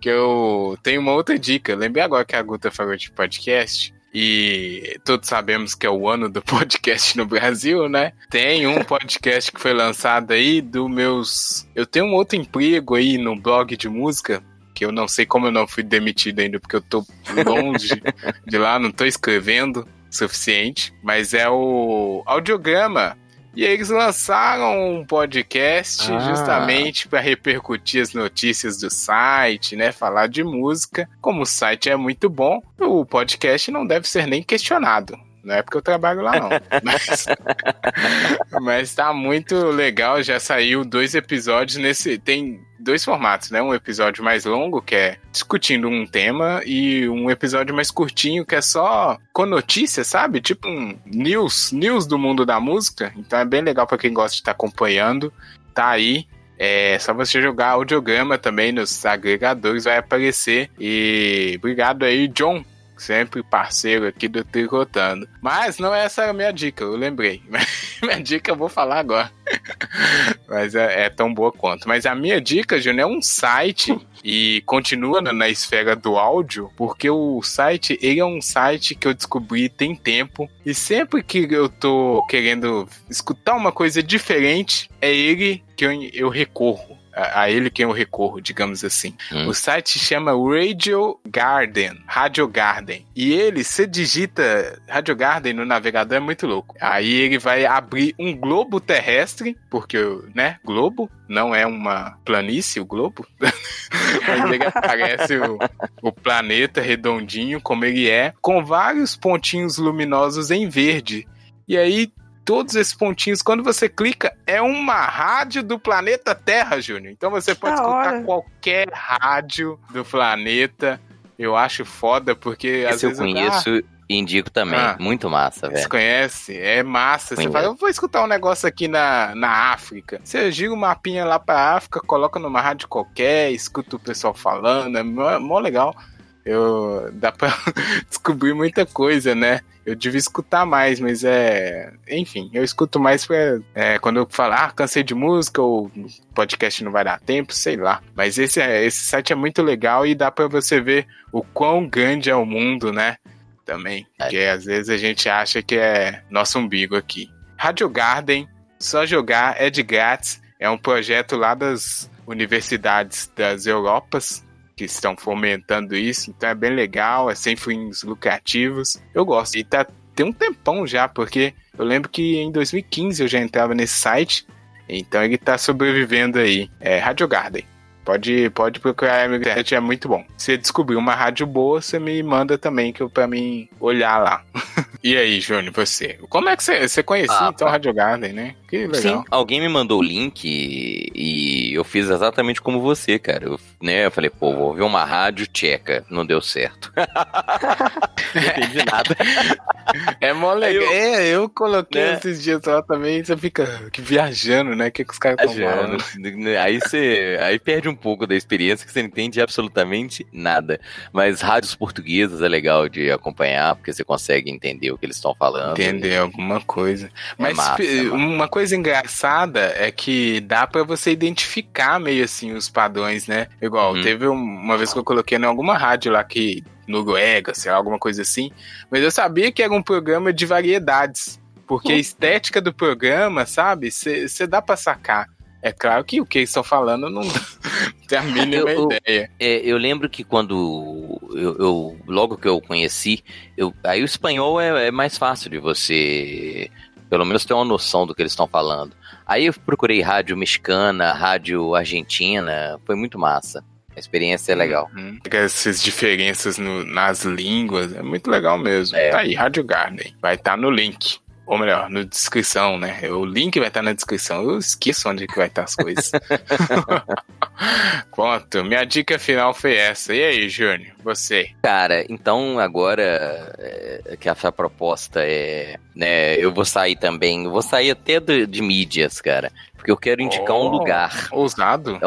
que eu tenho uma outra dica. Lembrei agora que a Guta falou de podcast. E todos sabemos que é o ano do podcast no Brasil, né? Tem um podcast que foi lançado aí do meus. Eu tenho um outro emprego aí no blog de música, que eu não sei como eu não fui demitido ainda, porque eu tô longe de lá, não tô escrevendo o suficiente, mas é o audiograma. E eles lançaram um podcast Ah. justamente para repercutir as notícias do site, né? Falar de música. Como o site é muito bom, o podcast não deve ser nem questionado. Não é porque eu trabalho lá, não. Mas, mas tá muito legal. Já saiu dois episódios nesse. Tem dois formatos, né? Um episódio mais longo, que é discutindo um tema, e um episódio mais curtinho, que é só com notícias, sabe? Tipo um news, news do mundo da música. Então é bem legal pra quem gosta de estar acompanhando. Tá aí. É só você jogar audiograma também nos agregadores, vai aparecer. E obrigado aí, John, sempre parceiro aqui do Tricotando. Mas não é essa a minha dica, eu lembrei. minha dica eu vou falar agora. Mas é, é tão boa quanto. Mas a minha dica, Júnior, é um site e continua na, na esfera do áudio, porque o site, ele é um site que eu descobri tem tempo e sempre que eu tô querendo escutar uma coisa diferente, é ele que eu, eu recorro. A, a ele que eu recorro, digamos assim. Hum. O site chama Radio Garden, Radio Garden. E ele, você digita Radio Garden no navegador, é muito louco. Aí ele vai abrir um globo terrestre, porque, né, globo não é uma planície, o globo. Mas ele aparece o, o planeta redondinho, como ele é, com vários pontinhos luminosos em verde. E aí, todos esses pontinhos, quando você clica, é uma rádio do planeta Terra, Júnior. Então você pode Da escutar hora. qualquer rádio do planeta. Eu acho foda, porque às Esse eu vezes. conheço e indico também. Ah. Muito massa, Você velho. conhece? É massa. Você fala, eu vou escutar um negócio aqui na, na África. Você gira o mapinha lá pra África, coloca numa rádio qualquer, escuta o pessoal falando, é mó, mó legal. Eu, dá pra descobrir muita coisa, né? Eu devia escutar mais, mas é. Enfim, eu escuto mais pra, é, quando eu falar, ah, cansei de música ou podcast não vai dar tempo, sei lá. Mas esse, é- esse site é muito legal e dá pra você ver o quão grande é o mundo, né? Também. Porque às vezes a gente acha que é nosso umbigo aqui. Radio Garden, só jogar, é de grátis. É um projeto lá das universidades das Europas que estão fomentando isso, então é bem legal, é sem fins lucrativos. Eu gosto. E tá tem um tempão já, porque eu lembro que em 2015 eu já entrava nesse site, então ele tá sobrevivendo aí. É Radio Garden. Pode, pode procurar na internet, é muito bom. Se descobrir uma rádio boa, você me manda também, que eu pra mim olhar lá. e aí, Júnior, você? Como é que você, você conhecia Ah, então pá. Radio Garden, né? Que legal. Sim, alguém me mandou o link e, e eu fiz exatamente como você, cara. Eu, né, eu falei, pô, vou ouvir uma rádio tcheca. Não deu certo. não entendi nada. É mó legal. eu- é, eu coloquei né? esses dias lá também, você fica que viajando, né? O que, que os caras estão falando? Aí você aí perde um pouco da experiência que você não entende absolutamente nada. Mas rádios portuguesas é legal de acompanhar, porque você consegue entender o que eles estão falando. Entender alguma coisa. Mas massa, é massa. uma coisa engraçada é que dá pra você identificar meio assim os padrões, né? Igual, Uhum. teve um- uma vez que eu coloquei em alguma rádio lá que Noruega, sei lá, alguma coisa assim, mas eu sabia que era um programa de variedades, porque a estética do programa, sabe, você dá pra sacar. É claro que o que eles estão falando não, tem a mínima Eu- eu- ideia. É, eu lembro que quando eu, eu- logo que eu conheci, eu, aí o espanhol é, é mais fácil de você, pelo menos ter uma noção do que eles estão falando. Aí eu procurei rádio mexicana, rádio argentina, foi muito massa. A experiência é legal. Uhum. Essas diferenças no- nas línguas é muito legal mesmo. É. Tá aí, Rádio Garden. Vai estar no link. Ou melhor, na descrição, né? O link vai estar na descrição. Eu esqueço onde que vai estar as coisas. Pronto, minha dica final foi essa. E aí, Júnior? Você? Cara, então agora é, que essa proposta é, né, eu vou sair também, eu vou sair até de, de mídias, cara, porque eu quero indicar um Oh, lugar. Ousado?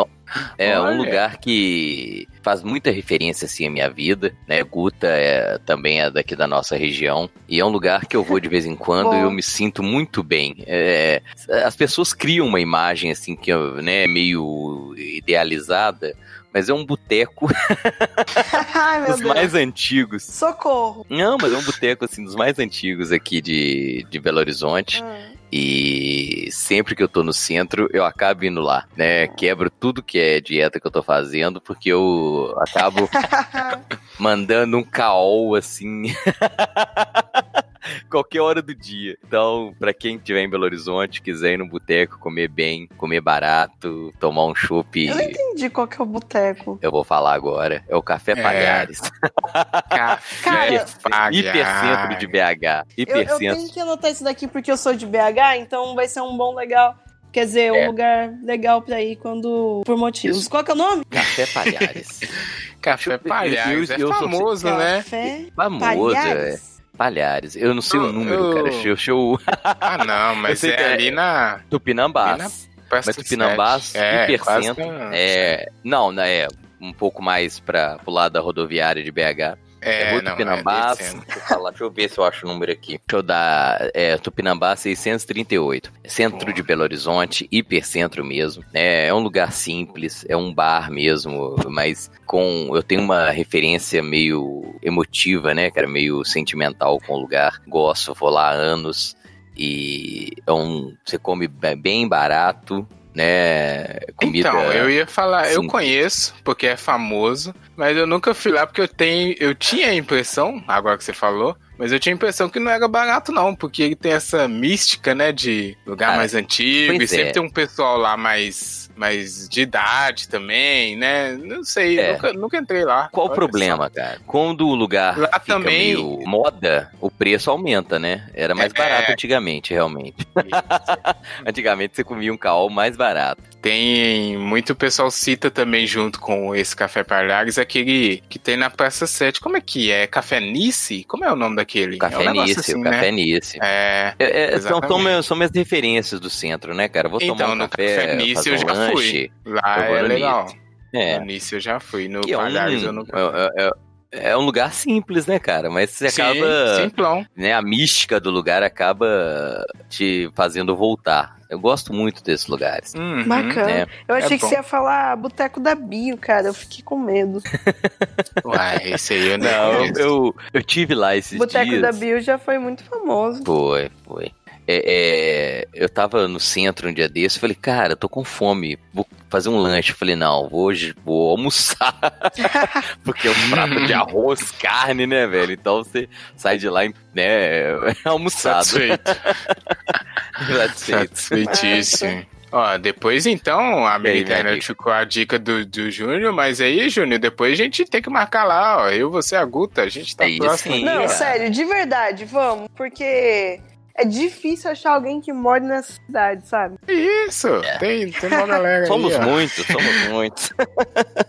É Olha. um lugar que faz muita referência assim à minha vida, né? Guta é, também é daqui da nossa região e é um lugar que eu vou de vez em quando e eu me sinto muito bem. É, as pessoas criam uma imagem assim que né, meio idealizada, mas é um boteco dos mais antigos. Socorro. Não, mas é um boteco assim dos mais antigos aqui de, de Belo Horizonte. Ah. E sempre que eu tô no centro, eu acabo indo lá, né? Quebro tudo que é dieta que eu tô fazendo, porque eu acabo mandando um caol assim. Qualquer hora do dia. Então, pra quem estiver em Belo Horizonte, quiser ir no boteco, comer bem, comer barato, tomar um chopp, Eu não entendi qual que é o boteco. eu vou falar agora. É o Café É. Palhares. Café Palhares. Hipercentro de BH. Eu, eu Hipercentro. tenho que anotar isso daqui porque eu sou de BH, então vai ser um bom legal. Quer dizer, um É. lugar legal pra ir quando. por motivos. Qual que é o nome? Café Palhares. Café eu- Palhares. É eu sou- famoso, né? Café Famoso, é. Palhares. Eu não sei o número, eu- cara. Show, show Ah, não, mas é é- ali na... Tupinambás. Mas Mas Tupinambás, é, hipercentro. na- É, não, né, é um pouco mais para pro lado da rodoviária de BH. É, É, Rua não, Tupinambás. é deixa, eu falar, deixa eu ver se eu acho o número aqui. Deixa eu dar. É, Tupinambá 638. Centro de Belo Horizonte, hipercentro mesmo. É, é um lugar simples, é um bar mesmo, mas com. Eu tenho uma referência meio emotiva, né, cara? Meio sentimental com o lugar. Gosto, vou lá há anos. E é um. Você come be- bem barato, né? Comida. Então, eu ia falar, eu simples. conheço, porque é famoso, mas eu nunca fui lá porque eu tenho, eu tinha a impressão, agora que você falou, mas eu tinha a impressão que não era barato não, porque ele tem essa mística, né, de lugar Cara, mais antigo, e sempre é. tem um pessoal lá mais mais de idade também, né? Não sei, É. nunca, nunca entrei lá. Qual o problema, cara? Quando o lugar Lá fica também- meio moda, o preço aumenta, né? Era mais É. barato antigamente, realmente. só. Antigamente você comia um caol mais barato. Tem muito pessoal cita também junto com esse Café Palhares aquele que tem na Praça 7. Como é que é? Café Nice? Como é o nome daquele? é Café um negócio Nice, assim, o né? Café Nice. É, É, é, são, são, minhas referências do centro, né, cara? Vou Então, tomar um no café, Café Nice eu um já lanche. fui. lá é no legal. É, No Nice eu já fui. No é um, eu fui. é, é- é um lugar simples, né, cara? Mas você Sim, acaba... simplão. né, a mística do lugar acaba te fazendo voltar. Eu gosto muito desses lugares. Uhum. Bacana. né? Eu achei É que bom. você ia falar Boteco da Bio, cara. Eu fiquei com medo. Uai, esse aí eu não, Não, eu, eu, tive lá esses Boteco dias. da Bio já foi muito famoso. Foi, foi. É, é, eu tava no centro um dia desse, falei, cara, eu tô com fome, vou fazer um lanche. Falei, não, vou hoje vou almoçar. Porque é um prato de arroz, carne, né, velho? Então você sai de lá, né, almoçado. Satisfeito. Satisfeito. Satisfeitíssimo. Ó, depois então, a aí, internet dica? ficou a dica do, do Júnior, mas aí, Júnior, depois a gente tem que marcar lá, ó. Eu, você, a Guta, a gente tá Aí próximo. sim. Não, cara. sério, de verdade, vamos. Porque é difícil achar alguém que mora nessa cidade, sabe? Isso, tem, tem uma galera Somos aí, muitos, somos muitos.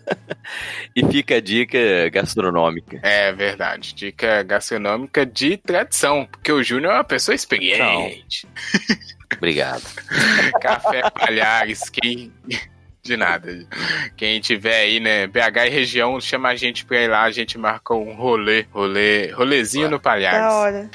e fica a dica gastronômica. É verdade, dica gastronômica de tradição, porque o Júnior é uma pessoa experiente. Obrigado. Café Palhares, quem... De nada. Quem tiver aí, né, BH e região, chama a gente pra ir lá, a gente marca um rolê, rolê, rolezinho no Da Palhares. hora.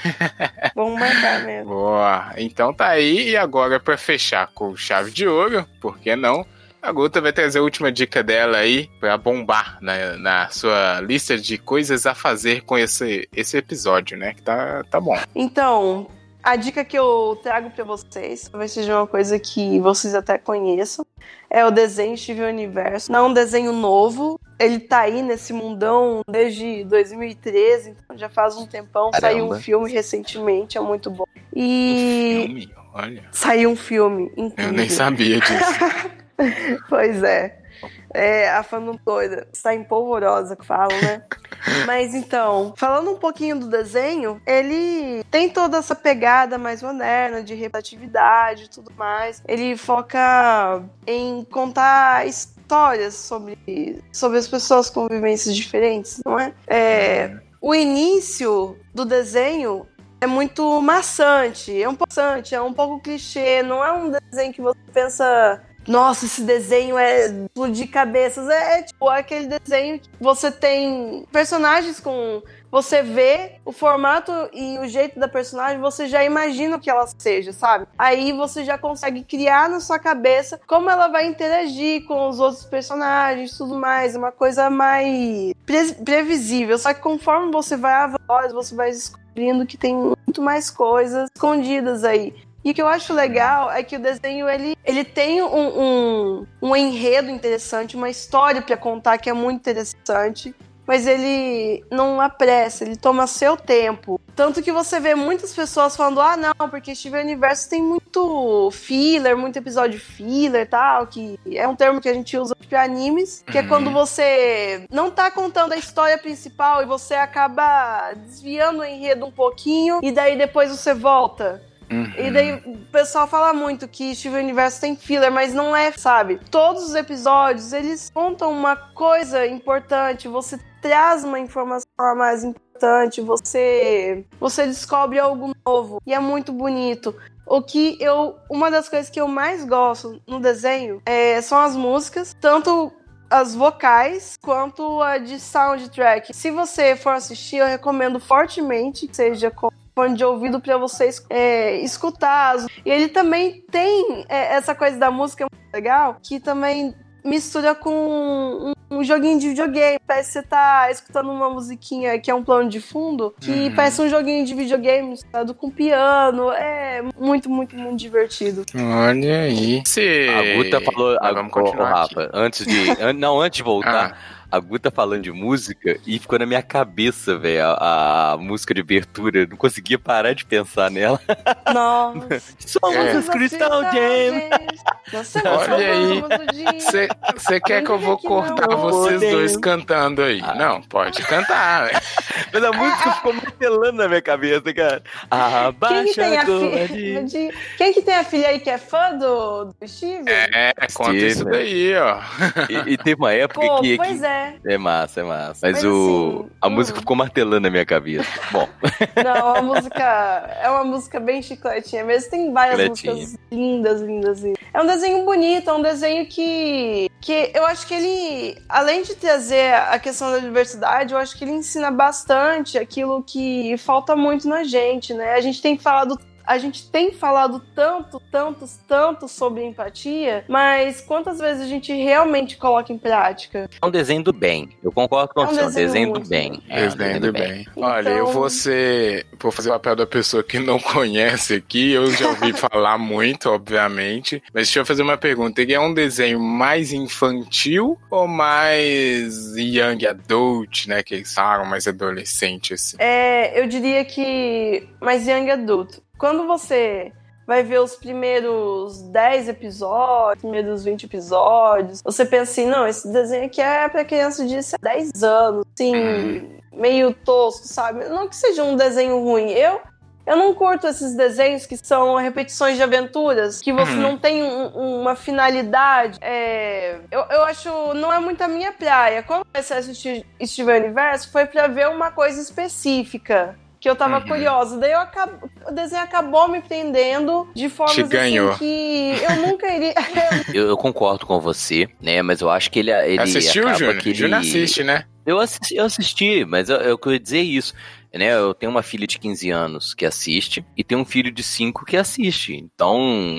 Vamos marcar mesmo. Boa. Então tá aí, e agora pra fechar com chave de ouro, por que não? A Guta vai trazer a última dica dela aí pra bombar na, na sua lista de coisas a fazer com esse, esse episódio, né? Que tá, tá bom. Então, a dica que eu trago pra vocês, talvez seja uma coisa que vocês até conheçam, é o desenho Steven Universo. Não é um desenho novo, ele tá aí nesse mundão desde 2013, então já faz um tempão. Saiu um Caramba. filme recentemente, é muito bom. E Filme, olha. saiu um filme incrível. Eu nem sabia disso. Pois é. É, a fã doida. Está empolvorosa que falam, né? Mas então, falando um pouquinho do desenho, ele tem toda essa pegada mais moderna de representatividade e tudo mais. Ele foca em contar histórias sobre, sobre as pessoas com vivências diferentes, não é? é o início do desenho é muito maçante, é um pouco maçante, é um pouco clichê, não é um desenho que você pensa nossa, esse desenho é explodir cabeças. É, é tipo aquele desenho que você tem personagens com. Você vê o formato e o jeito da personagem, você já imagina o que ela seja, sabe? Aí você já consegue criar na sua cabeça como ela vai interagir com os outros personagens tudo mais. É uma coisa mais pre- previsível. Só que conforme você vai avançando, você vai descobrindo que tem muito mais coisas escondidas aí. E o que eu acho legal é que o desenho ele, ele tem um, um, um enredo interessante, uma história pra contar que é muito interessante, mas ele não apressa, ele toma seu tempo. Tanto que você vê muitas pessoas falando: ah, não, porque Steven Universo tem muito filler, muito episódio filler e tal, que é um termo que a gente usa para animes, que é Uhum. quando você não tá contando a história principal e você acaba desviando o enredo um pouquinho e daí depois você volta. Uhum. E daí o pessoal fala muito que Steven Universo tem filler, mas não é, sabe? Todos os episódios, eles contam uma coisa importante, você traz uma informação mais importante, você você descobre algo novo e é muito bonito. O que eu, uma das coisas que eu mais gosto no desenho é, são as músicas, tanto as vocais quanto a de soundtrack. Se você for assistir, eu recomendo fortemente que seja com fone de ouvido para vocês é, escutar. E ele também tem é, essa coisa da música muito legal, que também mistura com um, um joguinho de videogame. Parece que você tá escutando uma musiquinha que é um plano de fundo, que Uhum. parece um joguinho de videogame misturado com piano. É muito, muito, muito divertido. Olha aí. Se... A Guta falou. Mas A, vamos continuar. Rafa, antes de. an- não, antes de voltar, Ah, a Guta falando de música e ficou na minha cabeça, velho, a, a música de abertura. Eu Não conseguia parar de pensar nela. Nossa. Somos É. os Crystal Gems. Nossa, Olha aí. Você Você quer que eu vou não. cortar vocês Odeio. dois cantando aí? Ah. Não, pode cantar. velho. Mas a música ficou martelando na minha cabeça, cara. Quem que Abaixa tem a filha? de- Quem que tem a filha aí que é fã do, do Steven? É, conta Steve, isso daí, ó. E, e teve uma época Pô, que, pois que- é. É massa, é massa. Mas, Mas o... assim, a hum. música ficou martelando na minha cabeça. Bom, Não, a música é uma música bem chicletinha mesmo. Tem várias Chicletinha. músicas lindas, lindas, lindas. É um desenho bonito, é um desenho que, que eu acho que ele, além de trazer a questão da diversidade, eu acho que ele ensina bastante aquilo que falta muito na gente, né? A gente tem falado a gente tem falado tanto, tanto, tanto sobre empatia, mas quantas vezes a gente realmente coloca em prática? é um desenho do bem. Eu concordo com você, é um desenho desenho do bem. É um Desenho do bem. Então- Olha, eu vou ser. Vou fazer o papel da pessoa que não conhece aqui. Eu já ouvi falar muito, obviamente. Mas deixa eu fazer uma pergunta. Ele é um desenho mais infantil ou mais young adult, né? Que eles falam, mais adolescente, assim? É, eu diria que mais young adulto. Quando você vai ver os primeiros 10 episódios, primeiros 20 episódios, você pensa assim, não, esse desenho aqui é pra criança de 10 anos, assim, meio tosco, sabe? Não que seja um desenho ruim. Eu Eu não curto esses desenhos que são repetições de aventuras, que você Uhum. não tem um- uma finalidade. É, eu, eu acho. Não é muito a minha praia. Quando eu comecei a assistir Steven Universo, foi pra ver uma coisa específica. Que eu tava Uhum. curiosa. Daí eu acab- o desenho acabou me prendendo de ganhou. assim que eu nunca iria. Eu, eu concordo com você, né? Mas eu acho que ele, ele Assistiu, acaba Júnior? que ele... Júnior assiste, né? Eu assisti, eu assisti mas eu, eu queria dizer isso. Né, eu tenho uma filha de 15 anos que assiste e tenho um filho de 5 que assiste. Então,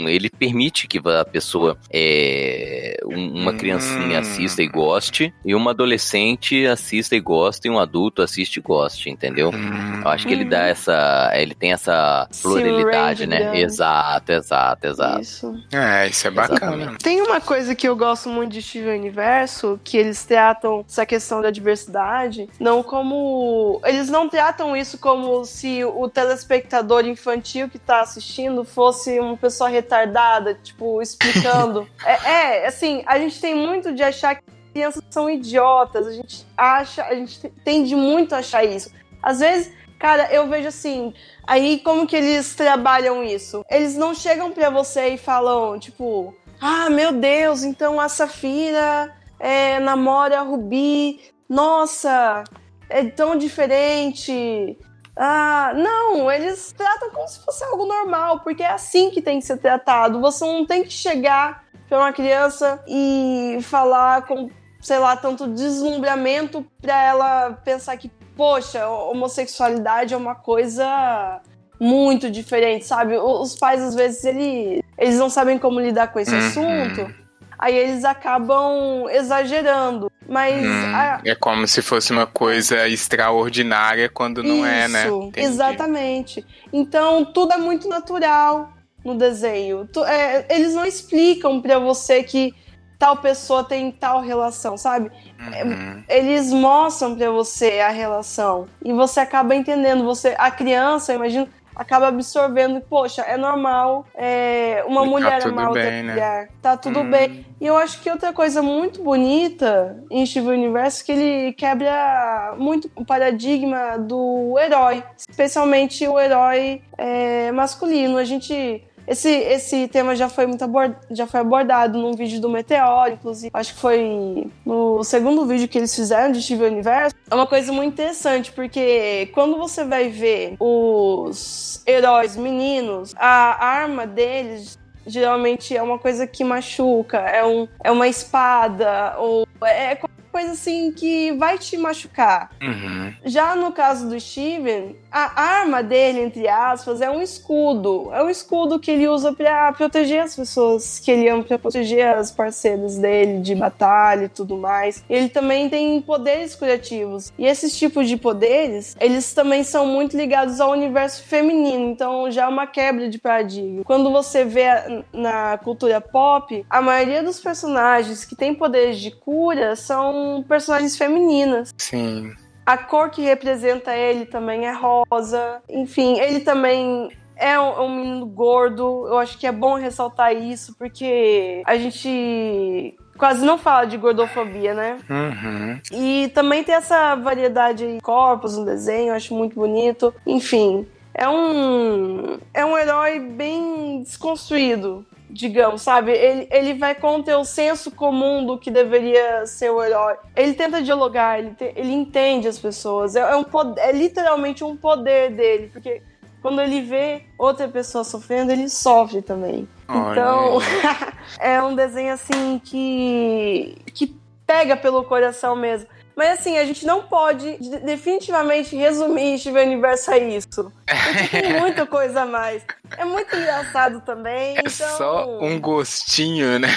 ele permite que a pessoa, é, um- uma Hum. criancinha assista e goste, e uma adolescente assista e goste, e um adulto assiste e goste, entendeu? Hum, Eu acho que ele dá essa. Ele tem essa pluralidade, né? Exato, exato, exato. Isso. É, isso é bacana. Exatamente. Tem uma coisa que eu gosto muito de Steven Universo, que eles tratam essa questão da diversidade, não como. Eles não tratam isso como se o telespectador infantil que tá assistindo fosse uma pessoa retardada, tipo, explicando. é, é, assim, a gente tem muito de achar que crianças são idiotas, a gente acha, a gente tende muito a achar isso. Às vezes, cara, eu vejo assim, aí como que eles trabalham isso? Eles não chegam pra você e falam, tipo, ah, meu Deus, então a Safira é, namora a Rubi. Nossa, é tão diferente. Ah, não, eles tratam como se fosse algo normal, porque é assim que tem que ser tratado. Você não tem que chegar pra uma criança e falar com, sei lá, tanto deslumbramento pra ela pensar que, poxa, homossexualidade é uma coisa muito diferente, sabe? Os pais, às vezes, ele, eles não sabem como lidar com esse Uhum. assunto, aí eles acabam exagerando. Mas Hum, a- é como se fosse uma coisa extraordinária quando não é, né? Isso, Entendi. exatamente. Então, tudo é muito natural no desenho. Tu- é, eles não explicam pra você que tal pessoa tem tal relação, sabe? Uhum. Eles mostram pra você a relação e você acaba entendendo. Você, a criança, eu imagino, acaba absorvendo. Poxa, é normal. é, uma E tá mulher tudo amar outra né? mulher. Tá tudo Hum. bem. E eu acho que outra coisa muito bonita em Steven Universo é que ele quebra muito o paradigma do herói, especialmente o herói é, masculino. A gente. Esse, esse tema já foi muito abord, já foi abordado num vídeo do Meteoro, inclusive. Acho que foi no segundo vídeo que eles fizeram de Steven Universo. É uma coisa muito interessante, porque quando você vai ver os heróis meninos, a arma deles geralmente é uma coisa que machuca, é, um, é uma espada, ou é qualquer coisa assim que vai te machucar. Uhum. Já no caso do Steven, a arma dele, entre aspas, é um escudo. É um escudo que ele usa pra proteger as pessoas que ele ama, pra proteger as parceiras dele de batalha e tudo mais. Ele também tem poderes curativos. E esses tipos de poderes, eles também são muito ligados ao universo feminino. Então já é uma quebra de paradigma. Quando você vê na cultura pop, a maioria dos personagens que têm poderes de cura são personagens femininas. Sim. A cor que representa ele também é rosa. Enfim, ele também é um, um menino gordo. Eu acho que é bom ressaltar isso, porque a gente quase não fala de gordofobia, né? Uhum. E também tem essa variedade de corpos no desenho, eu acho muito bonito. Enfim, é um é um herói bem desconstruído, digamos, sabe? Ele, ele vai contra o senso comum do que deveria ser o herói. Ele tenta dialogar, ele, te- ele entende as pessoas. É, é um é literalmente um poder dele, porque quando ele vê outra pessoa sofrendo, ele sofre também. Então, é um desenho assim que que pega pelo coração mesmo. Mas assim, a gente não pode de- definitivamente resumir Steven Universo a isso. Porque tem muita coisa a mais. É muito engraçado também. É então... só um gostinho, né?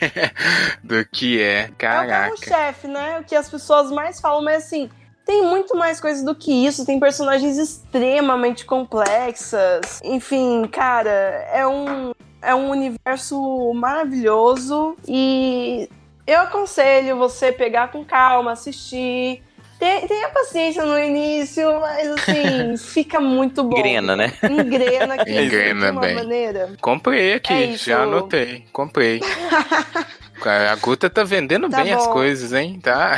Do que é. É o Caraca. carro-chefe, né? O que as pessoas mais falam, mas assim, tem muito mais coisa do que isso. Tem personagens extremamente complexas. Enfim, cara, é um, é um universo maravilhoso e eu aconselho você pegar com calma, assistir. Tem- Tenha paciência no início, mas assim, fica muito bom. Engrena, né? Engrena aqui Engrena de uma bem. maneira. Comprei aqui, É já anotei. Comprei. A Guta tá vendendo Tá bem as bom. coisas, hein? Tá.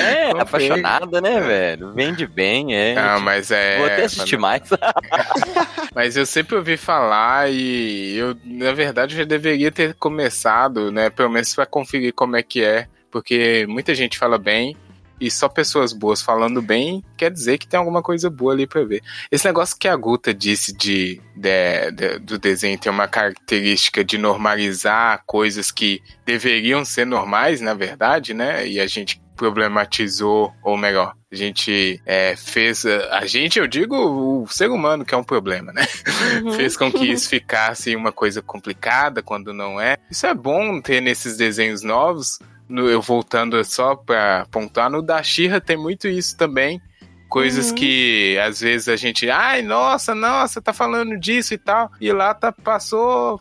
É, Confere. apaixonada, né, velho? Vende bem, é. Não, mas é. Vou até assistir mais. Mas eu sempre ouvi falar e eu, na verdade, já deveria ter começado, né? Pelo menos pra conferir como é que é. Porque muita gente fala bem e só pessoas boas falando bem quer dizer que tem alguma coisa boa ali pra ver. Esse negócio que a Guta disse de, de- de- do desenho tem uma característica de normalizar coisas que deveriam ser normais, na verdade, né? E a gente problematizou, ou melhor, a gente é, fez. A gente, eu digo, o ser humano que é um problema, né? Uhum. fez com que isso ficasse uma coisa complicada quando não é. Isso é bom ter nesses desenhos novos. No- eu voltando só pra pontuar, no da Shira tem muito isso também. Coisas Uhum. que às vezes a gente, ai, nossa, nossa, tá falando disso e tal. E lá tá, passou,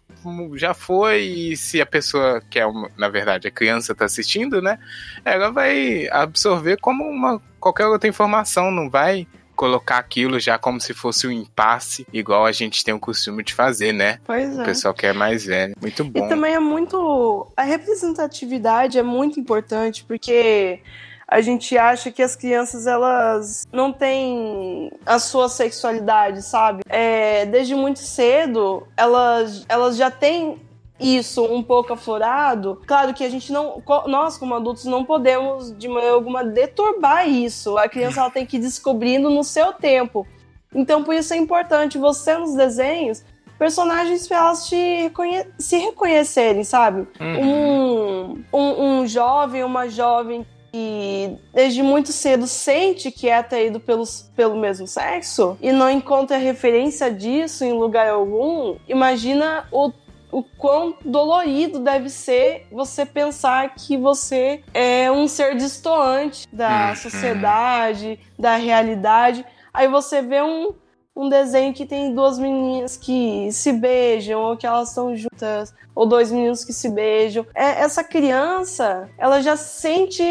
já foi. E se a pessoa, que é uma, na verdade a criança, tá assistindo, né? Ela vai absorver como uma qualquer outra informação, não vai colocar aquilo já como se fosse um impasse, igual a gente tem o costume de fazer, né? Pois O é. pessoal que é mais velho. Muito E bom. também é muito. A representatividade é muito importante, porque a gente acha que as crianças elas não têm a sua sexualidade, sabe? É, desde muito cedo, elas, elas já têm isso um pouco aflorado. Claro que a gente não, nós como adultos não podemos de maneira alguma deturbar isso. A criança ela tem que ir descobrindo no seu tempo. Então por isso é importante você nos desenhos personagens para elas reconhe- se reconhecerem, sabe? Uhum. Um, um, um jovem, uma jovem que desde muito cedo sente que é atraído pelos, pelo mesmo sexo e não encontra referência disso em lugar algum, imagina o, o quão dolorido deve ser você pensar que você é um ser distoante da Uhum. sociedade, da realidade. Aí você vê um, um desenho que tem duas meninas que se beijam, ou que elas estão juntas, ou dois meninos que se beijam. É, essa criança, ela já se sente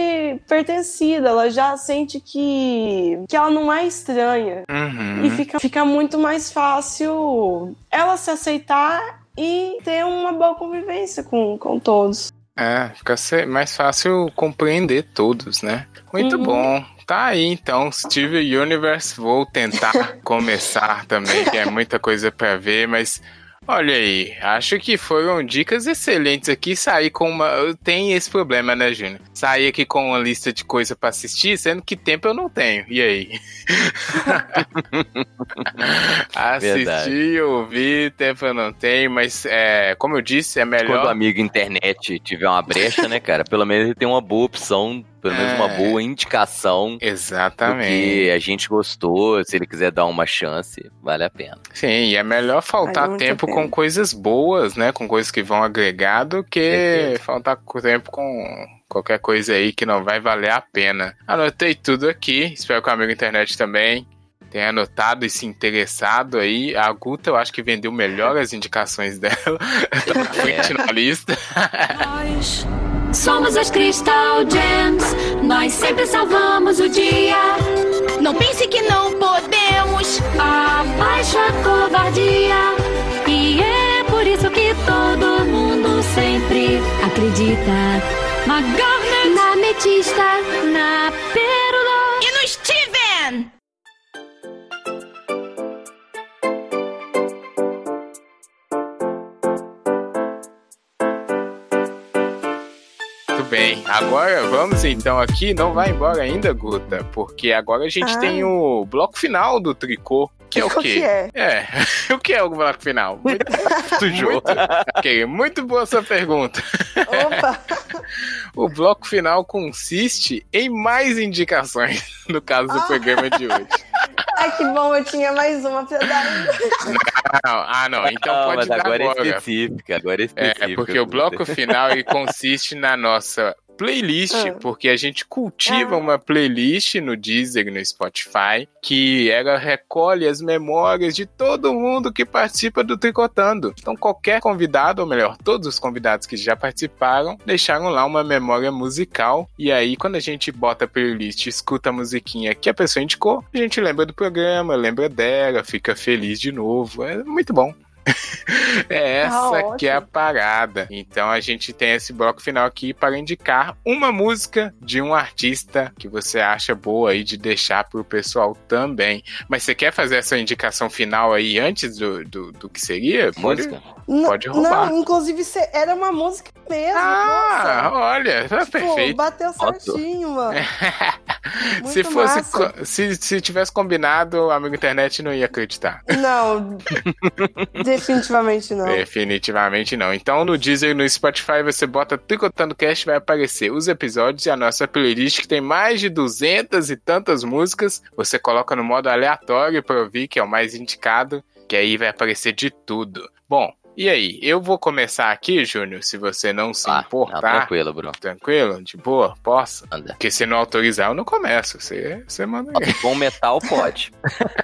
pertencida, ela já sente que, que ela não é estranha. Uhum. E fica, fica muito mais fácil ela se aceitar e ter uma boa convivência com, com todos. É, fica mais fácil compreender todos, né? Muito Uhum. bom. Tá aí então, Steve Universe. Vou tentar começar também, que é muita coisa pra ver, mas olha aí, acho que foram dicas excelentes aqui. Sair com uma. Tem esse problema, né, Júnior? Sair aqui com uma lista de coisa pra assistir, sendo que tempo eu não tenho. E aí? Assistir, ouvir, tempo eu não tenho, mas é, como eu disse, é melhor. Quando o amigo internet tiver uma brecha, né, cara? Pelo menos ele tem uma boa opção, pelo menos uma É. boa indicação do Exatamente. que a gente gostou. Se ele quiser dar uma chance, vale a pena. Sim, e é melhor faltar Vale tempo com coisas boas, né? Com coisas que vão agregar do que Certeza. faltar tempo com qualquer coisa aí que não vai valer a pena. Anotei tudo aqui, espero que o amigo internet também tenha anotado e se interessado aí. A Guta, eu acho que vendeu melhor as indicações dela. tá na frente na lista. Nós somos as Crystal Gems. Nós sempre salvamos o dia. Não pense que não podemos. Abaixo a covardia. E é por isso que todo mundo sempre acredita. Na Garnet, na Metista, na Pérola. Bem. Agora vamos então aqui. Não vai embora ainda, Guta, porque agora a gente Ah. tem o bloco final do tricô. Que é o quê? que é? É, o que é o bloco final? Muito, muito, ok, muito boa sua pergunta. Opa! O bloco final consiste em mais indicações, no caso do Ah. programa de hoje. Ai, que bom, eu tinha mais uma pra dar. Ah, ah, não, então Ah, pode mas dar agora, agora. é específica, agora é específica. É, porque o bloco final ele consiste na nossa playlist, Ah. porque a gente cultiva Ah. uma playlist no Deezer e no Spotify, que ela recolhe as memórias de todo mundo que participa do Tricotando. Então qualquer convidado, ou melhor, todos os convidados que já participaram, deixaram lá uma memória musical, e aí quando a gente bota a playlist, escuta a musiquinha que a pessoa indicou, a gente lembra do programa, lembra dela, fica feliz de novo. É muito bom. É essa Ah, que é a parada. Então a gente tem esse bloco final aqui para indicar uma música de um artista que você acha boa aí de deixar pro pessoal também. Mas você quer fazer essa indicação final aí antes do, do, do que seria? Pode- Música? N- Pode roubar. Não, inclusive era uma música mesmo. Ah, nossa. olha, tá Tipo, perfeito. bateu certinho, mano. Muito se fosse se, se tivesse combinado, o amigo internet não ia acreditar. Não, definitivamente não. Definitivamente não. Então no Deezer e no Spotify você bota Tricotando Cast vai aparecer os episódios e a nossa playlist que tem mais de duzentas e tantas músicas. Você coloca no modo aleatório para ouvir, que é o mais indicado, que aí vai aparecer de tudo. Bom, e aí? Eu vou começar aqui, Júnior, se você não se Ah, não, importar. tranquilo, Bruno. Tranquilo? De boa? Posso? Anda. Porque se não autorizar, eu não começo. Você, você manda aí. Com metal pode.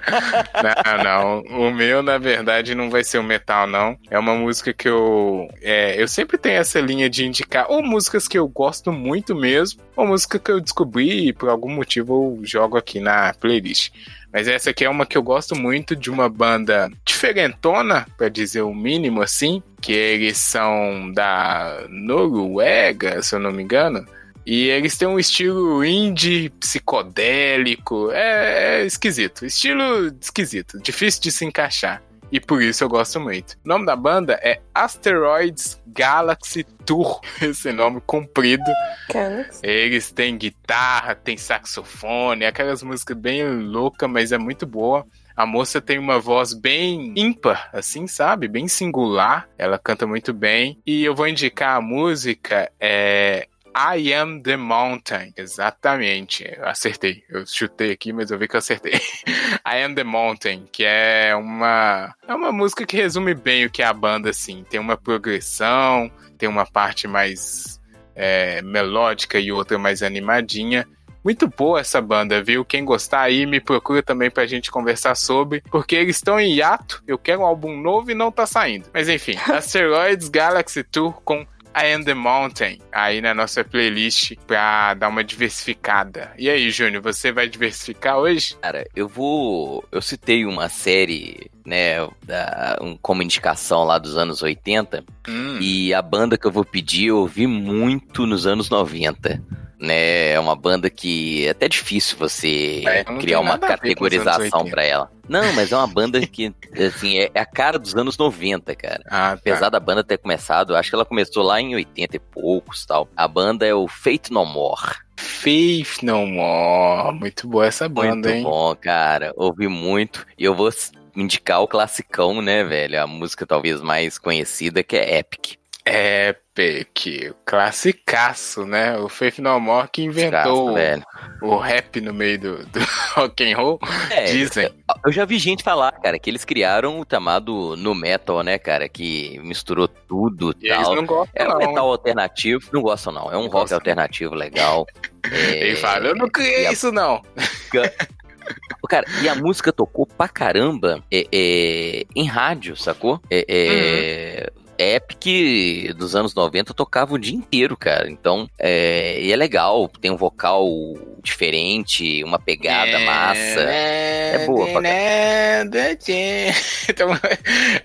Não, não. O meu, na verdade, não vai ser o metal, não. É uma música que eu. É, eu sempre tenho essa linha de indicar ou músicas que eu gosto muito mesmo, ou música que eu descobri e por algum motivo eu jogo aqui na playlist. Mas essa aqui é uma que eu gosto muito de uma banda diferentona, pra dizer o mínimo assim, que eles são da Noruega, se eu não me engano. E eles têm um estilo indie, psicodélico, é, é esquisito. Estilo esquisito, difícil de se encaixar. E por isso eu gosto muito. O nome da banda é Asteroids Galaxy Tour. Esse nome comprido. Cara, Eles têm guitarra, tem saxofone, aquelas músicas bem loucas, mas é muito boa. A moça tem uma voz bem ímpar, assim, sabe? Bem singular. Ela canta muito bem. E eu vou indicar a música é I Am the Mountain. Exatamente. Eu acertei. Eu chutei aqui, mas eu vi que eu acertei. I Am the Mountain, que é uma é uma música que resume bem o que é a banda assim. Tem uma progressão, tem uma parte mais é, melódica e outra mais animadinha. Muito boa essa banda, viu? Quem gostar aí me procura também pra gente conversar sobre, porque eles estão em hiato. Eu quero um álbum novo e não tá saindo. Mas enfim, Asteroids Galaxy Tour com I Am the Mountain aí na nossa playlist pra dar uma diversificada. E aí, Júnior, você vai diversificar hoje? Cara, eu vou. Eu citei uma série, né, da, um- como indicação lá dos anos 80, Hum, e a banda que eu vou pedir eu ouvi muito nos anos 90. Né, é uma banda que é até difícil você É, criar uma categorização 80. pra ela. Não, mas é uma banda que, assim, é, é a cara dos anos 90, cara. ah, tá. Apesar da banda ter começado, acho que ela começou lá em 80 e poucos tal. A banda é o Fate No More. Faith No More. Muito boa essa banda, Muito hein? bom, cara. Ouvi muito. E eu vou indicar o classicão, né, velho? A música talvez mais conhecida, que é Epic. Epic, classicaço, né? O Faith No More que inventou o rap no meio do, do rock and roll. É, Dizem. Eu já vi gente falar, cara, que eles criaram o chamado no metal, né, cara? Que misturou tudo E e eles tal. não gostam, É um não. metal alternativo. Não gostam, não. É um Não rock gostam. alternativo legal. É, Ele fala, eu não criei a- isso, não. Cara, e a música tocou pra caramba é, é, em rádio, sacou? É, é, Epic dos anos 90 tocava o dia inteiro, cara. Então, é, e é legal, tem um vocal diferente, uma pegada massa. É boa pra Então,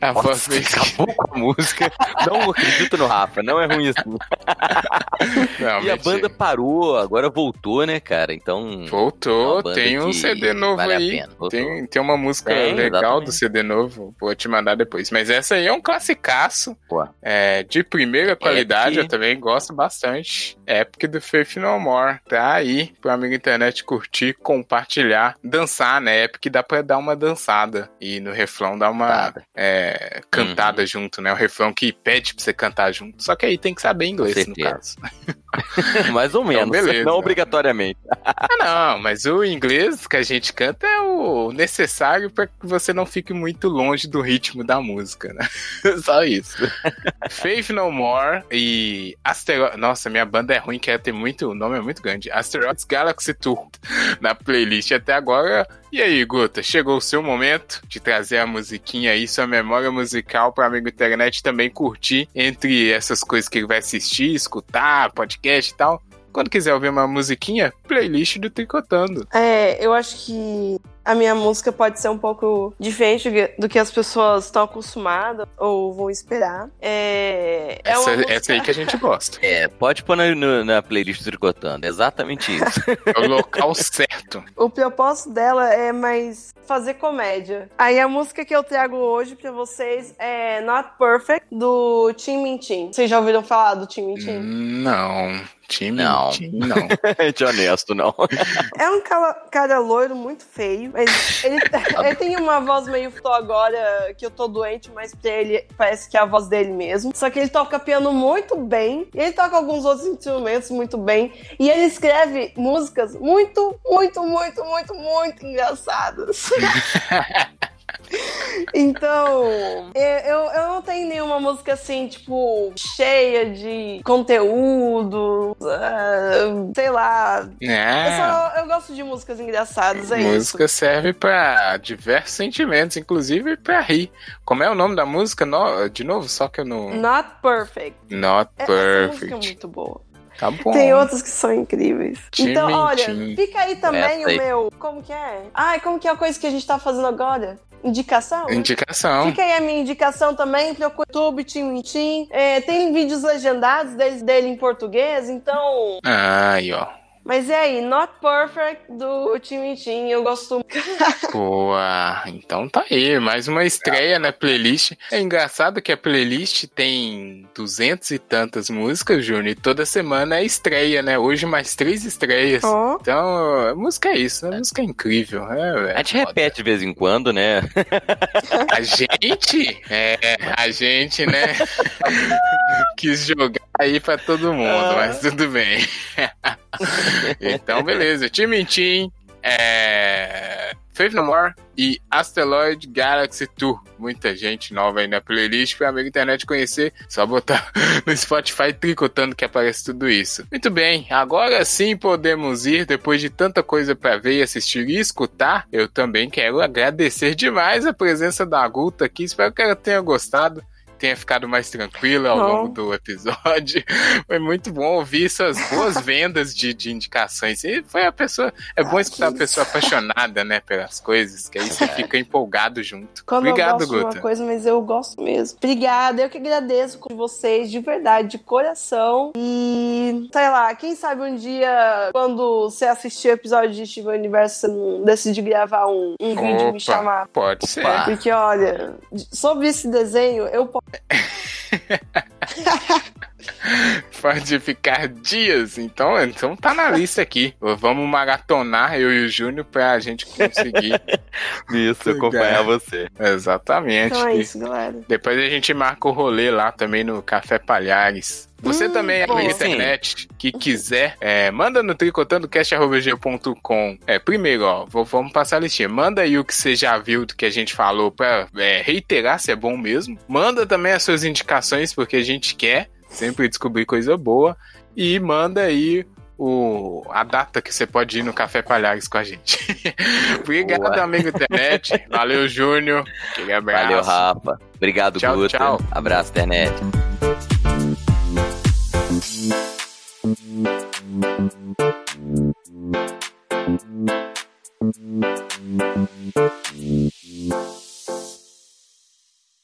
a voz Nossa, meio... acabou com a música. Não acredito no Rafa, não é ruim assim. Não, E a banda parou, agora voltou, né, cara? Então. Voltou, banda tem um CD novo vale aí. Tem, tem uma música Tem, legal exatamente. do CD novo, vou te mandar depois. Mas essa aí é um classicaço. Pô. É, de primeira qualidade, Epic. eu também gosto bastante. Epic do Faith No More. Tá aí pro amigo internet curtir, compartilhar, dançar, né? Epic dá pra dar uma dançada. E no refrão dá uma é, cantada Uhum. junto, né? O refrão que pede pra você cantar junto. Só que aí tem que saber inglês, no caso. Mais ou menos, beleza. não obrigatoriamente. Ah, não, mas o inglês que a gente canta é o necessário para que você não fique muito longe do ritmo da música, né? Só isso. Faith No More e Asteroids. Nossa, minha banda é ruim, quer ter muito. O nome é muito grande. Asteroids Galaxy Tour na playlist até agora. E aí, Guta, chegou o seu momento de trazer a musiquinha aí, sua memória musical para amigo internet também curtir entre essas coisas que ele vai assistir, escutar, podcast e tal. Quando quiser ouvir uma musiquinha, playlist do Tricotando. É, eu acho que a minha música pode ser um pouco diferente do que as pessoas estão acostumadas ou vão esperar. É, é Essa, uma música... essa aí que a gente gosta. É, pode pôr na, no- na playlist do Tricotando. Exatamente isso. É o local certo. O propósito dela é mais fazer comédia. Aí a música que eu trago hoje pra vocês é Not Perfect, do Tim Mintin. Vocês já ouviram falar do Tim Mintin? Não. Time Não. time, não. De honesto, não. É um cara, cara loiro muito feio, mas ele, ele tem uma voz meio tô agora que eu tô doente, mas pra ele parece que é a voz dele mesmo. Só que ele toca piano muito bem, e ele toca alguns outros instrumentos muito bem, e ele escreve músicas muito, muito, muito, muito, muito engraçadas. Então, eu, eu, eu não tenho nenhuma música assim, tipo, cheia de conteúdo, ah, sei lá. Eu, É. só, eu gosto de músicas engraçadas, é música serve pra diversos sentimentos, inclusive pra rir. Como é o nome da música? No- de novo, só que eu não. isso. Not Perfect. Not Essa música é perfect. muito boa. Tá bom. Tem outras que são incríveis. Tim então, olha, Tim. fica aí também Essa o meu. Como que é? Ai, como que é a coisa que a gente tá fazendo agora? Indicação? Indicação. Fica aí a minha indicação também, procura o YouTube, Tim Tim. É, tem vídeos legendados dele, dele em português, então. Aí, ó. Mas é aí, Not Perfect do Tim Tim. Eu gosto Boa. Então tá aí, mais uma estreia na playlist. É engraçado que a playlist tem duzentos e tantas músicas, Júnior, e toda semana é estreia, né? Hoje mais três estreias. Ó. Então, a música é isso, a música é incrível. É, é A gente repete de vez em quando, né? A gente, é, a gente, né? Quis jogar aí pra todo mundo, mas tudo bem. então, beleza. Time Team, é, Faith No More e Asteroid Galaxy Tour. Muita gente nova aí na playlist pra amigo internet conhecer. Só botar no Spotify tricotando que aparece tudo isso. Muito bem, agora sim podemos ir. Depois de tanta coisa pra ver, assistir e escutar, eu também quero agradecer demais a presença da Guta aqui. Espero que ela tenha gostado. Tenha ficado mais tranquila ao longo do episódio. Foi muito bom ouvir suas boas vendas de, de indicações. E foi a pessoa. É bom Ah, escutar a que pessoa apaixonada, né, pelas coisas, que aí você fica empolgado junto. Quando Obrigado, eu gosto de Guta. uma coisa, mas eu gosto mesmo. Obrigada, eu que agradeço com vocês, de verdade, de coração. E, sei lá, quem sabe um dia, quando você assistir o episódio de Steven Universo, você não decide gravar um, um vídeo e me chamar. Pode ser. Opa. Porque, olha, sobre esse desenho, eu posso. ハハハハ! Pode ficar dias. Então, então tá na lista aqui. Vamos maratonar, eu e o Júnior, pra gente conseguir. Isso, acompanhar você. Exatamente. Então é isso, galera. Depois a gente marca o rolê lá também no Café Palhares. Você Hum, também, boa. amigo internet, que quiser, é, manda no tricotandocast.com. É, primeiro, ó, vou- vamos passar a listinha. Manda aí o que você já viu do que a gente falou pra é, reiterar se é bom mesmo. Manda também as suas indicações, porque a gente quer sempre descobrir coisa boa. E manda aí o, a data que você pode ir no Café Palhares com a gente. Obrigado, Boa. amigo internet. Valeu, Júnior. Aquele abraço. Valeu, Rafa. Obrigado, Tchau, Guta. tchau. Abraço, internet. Thank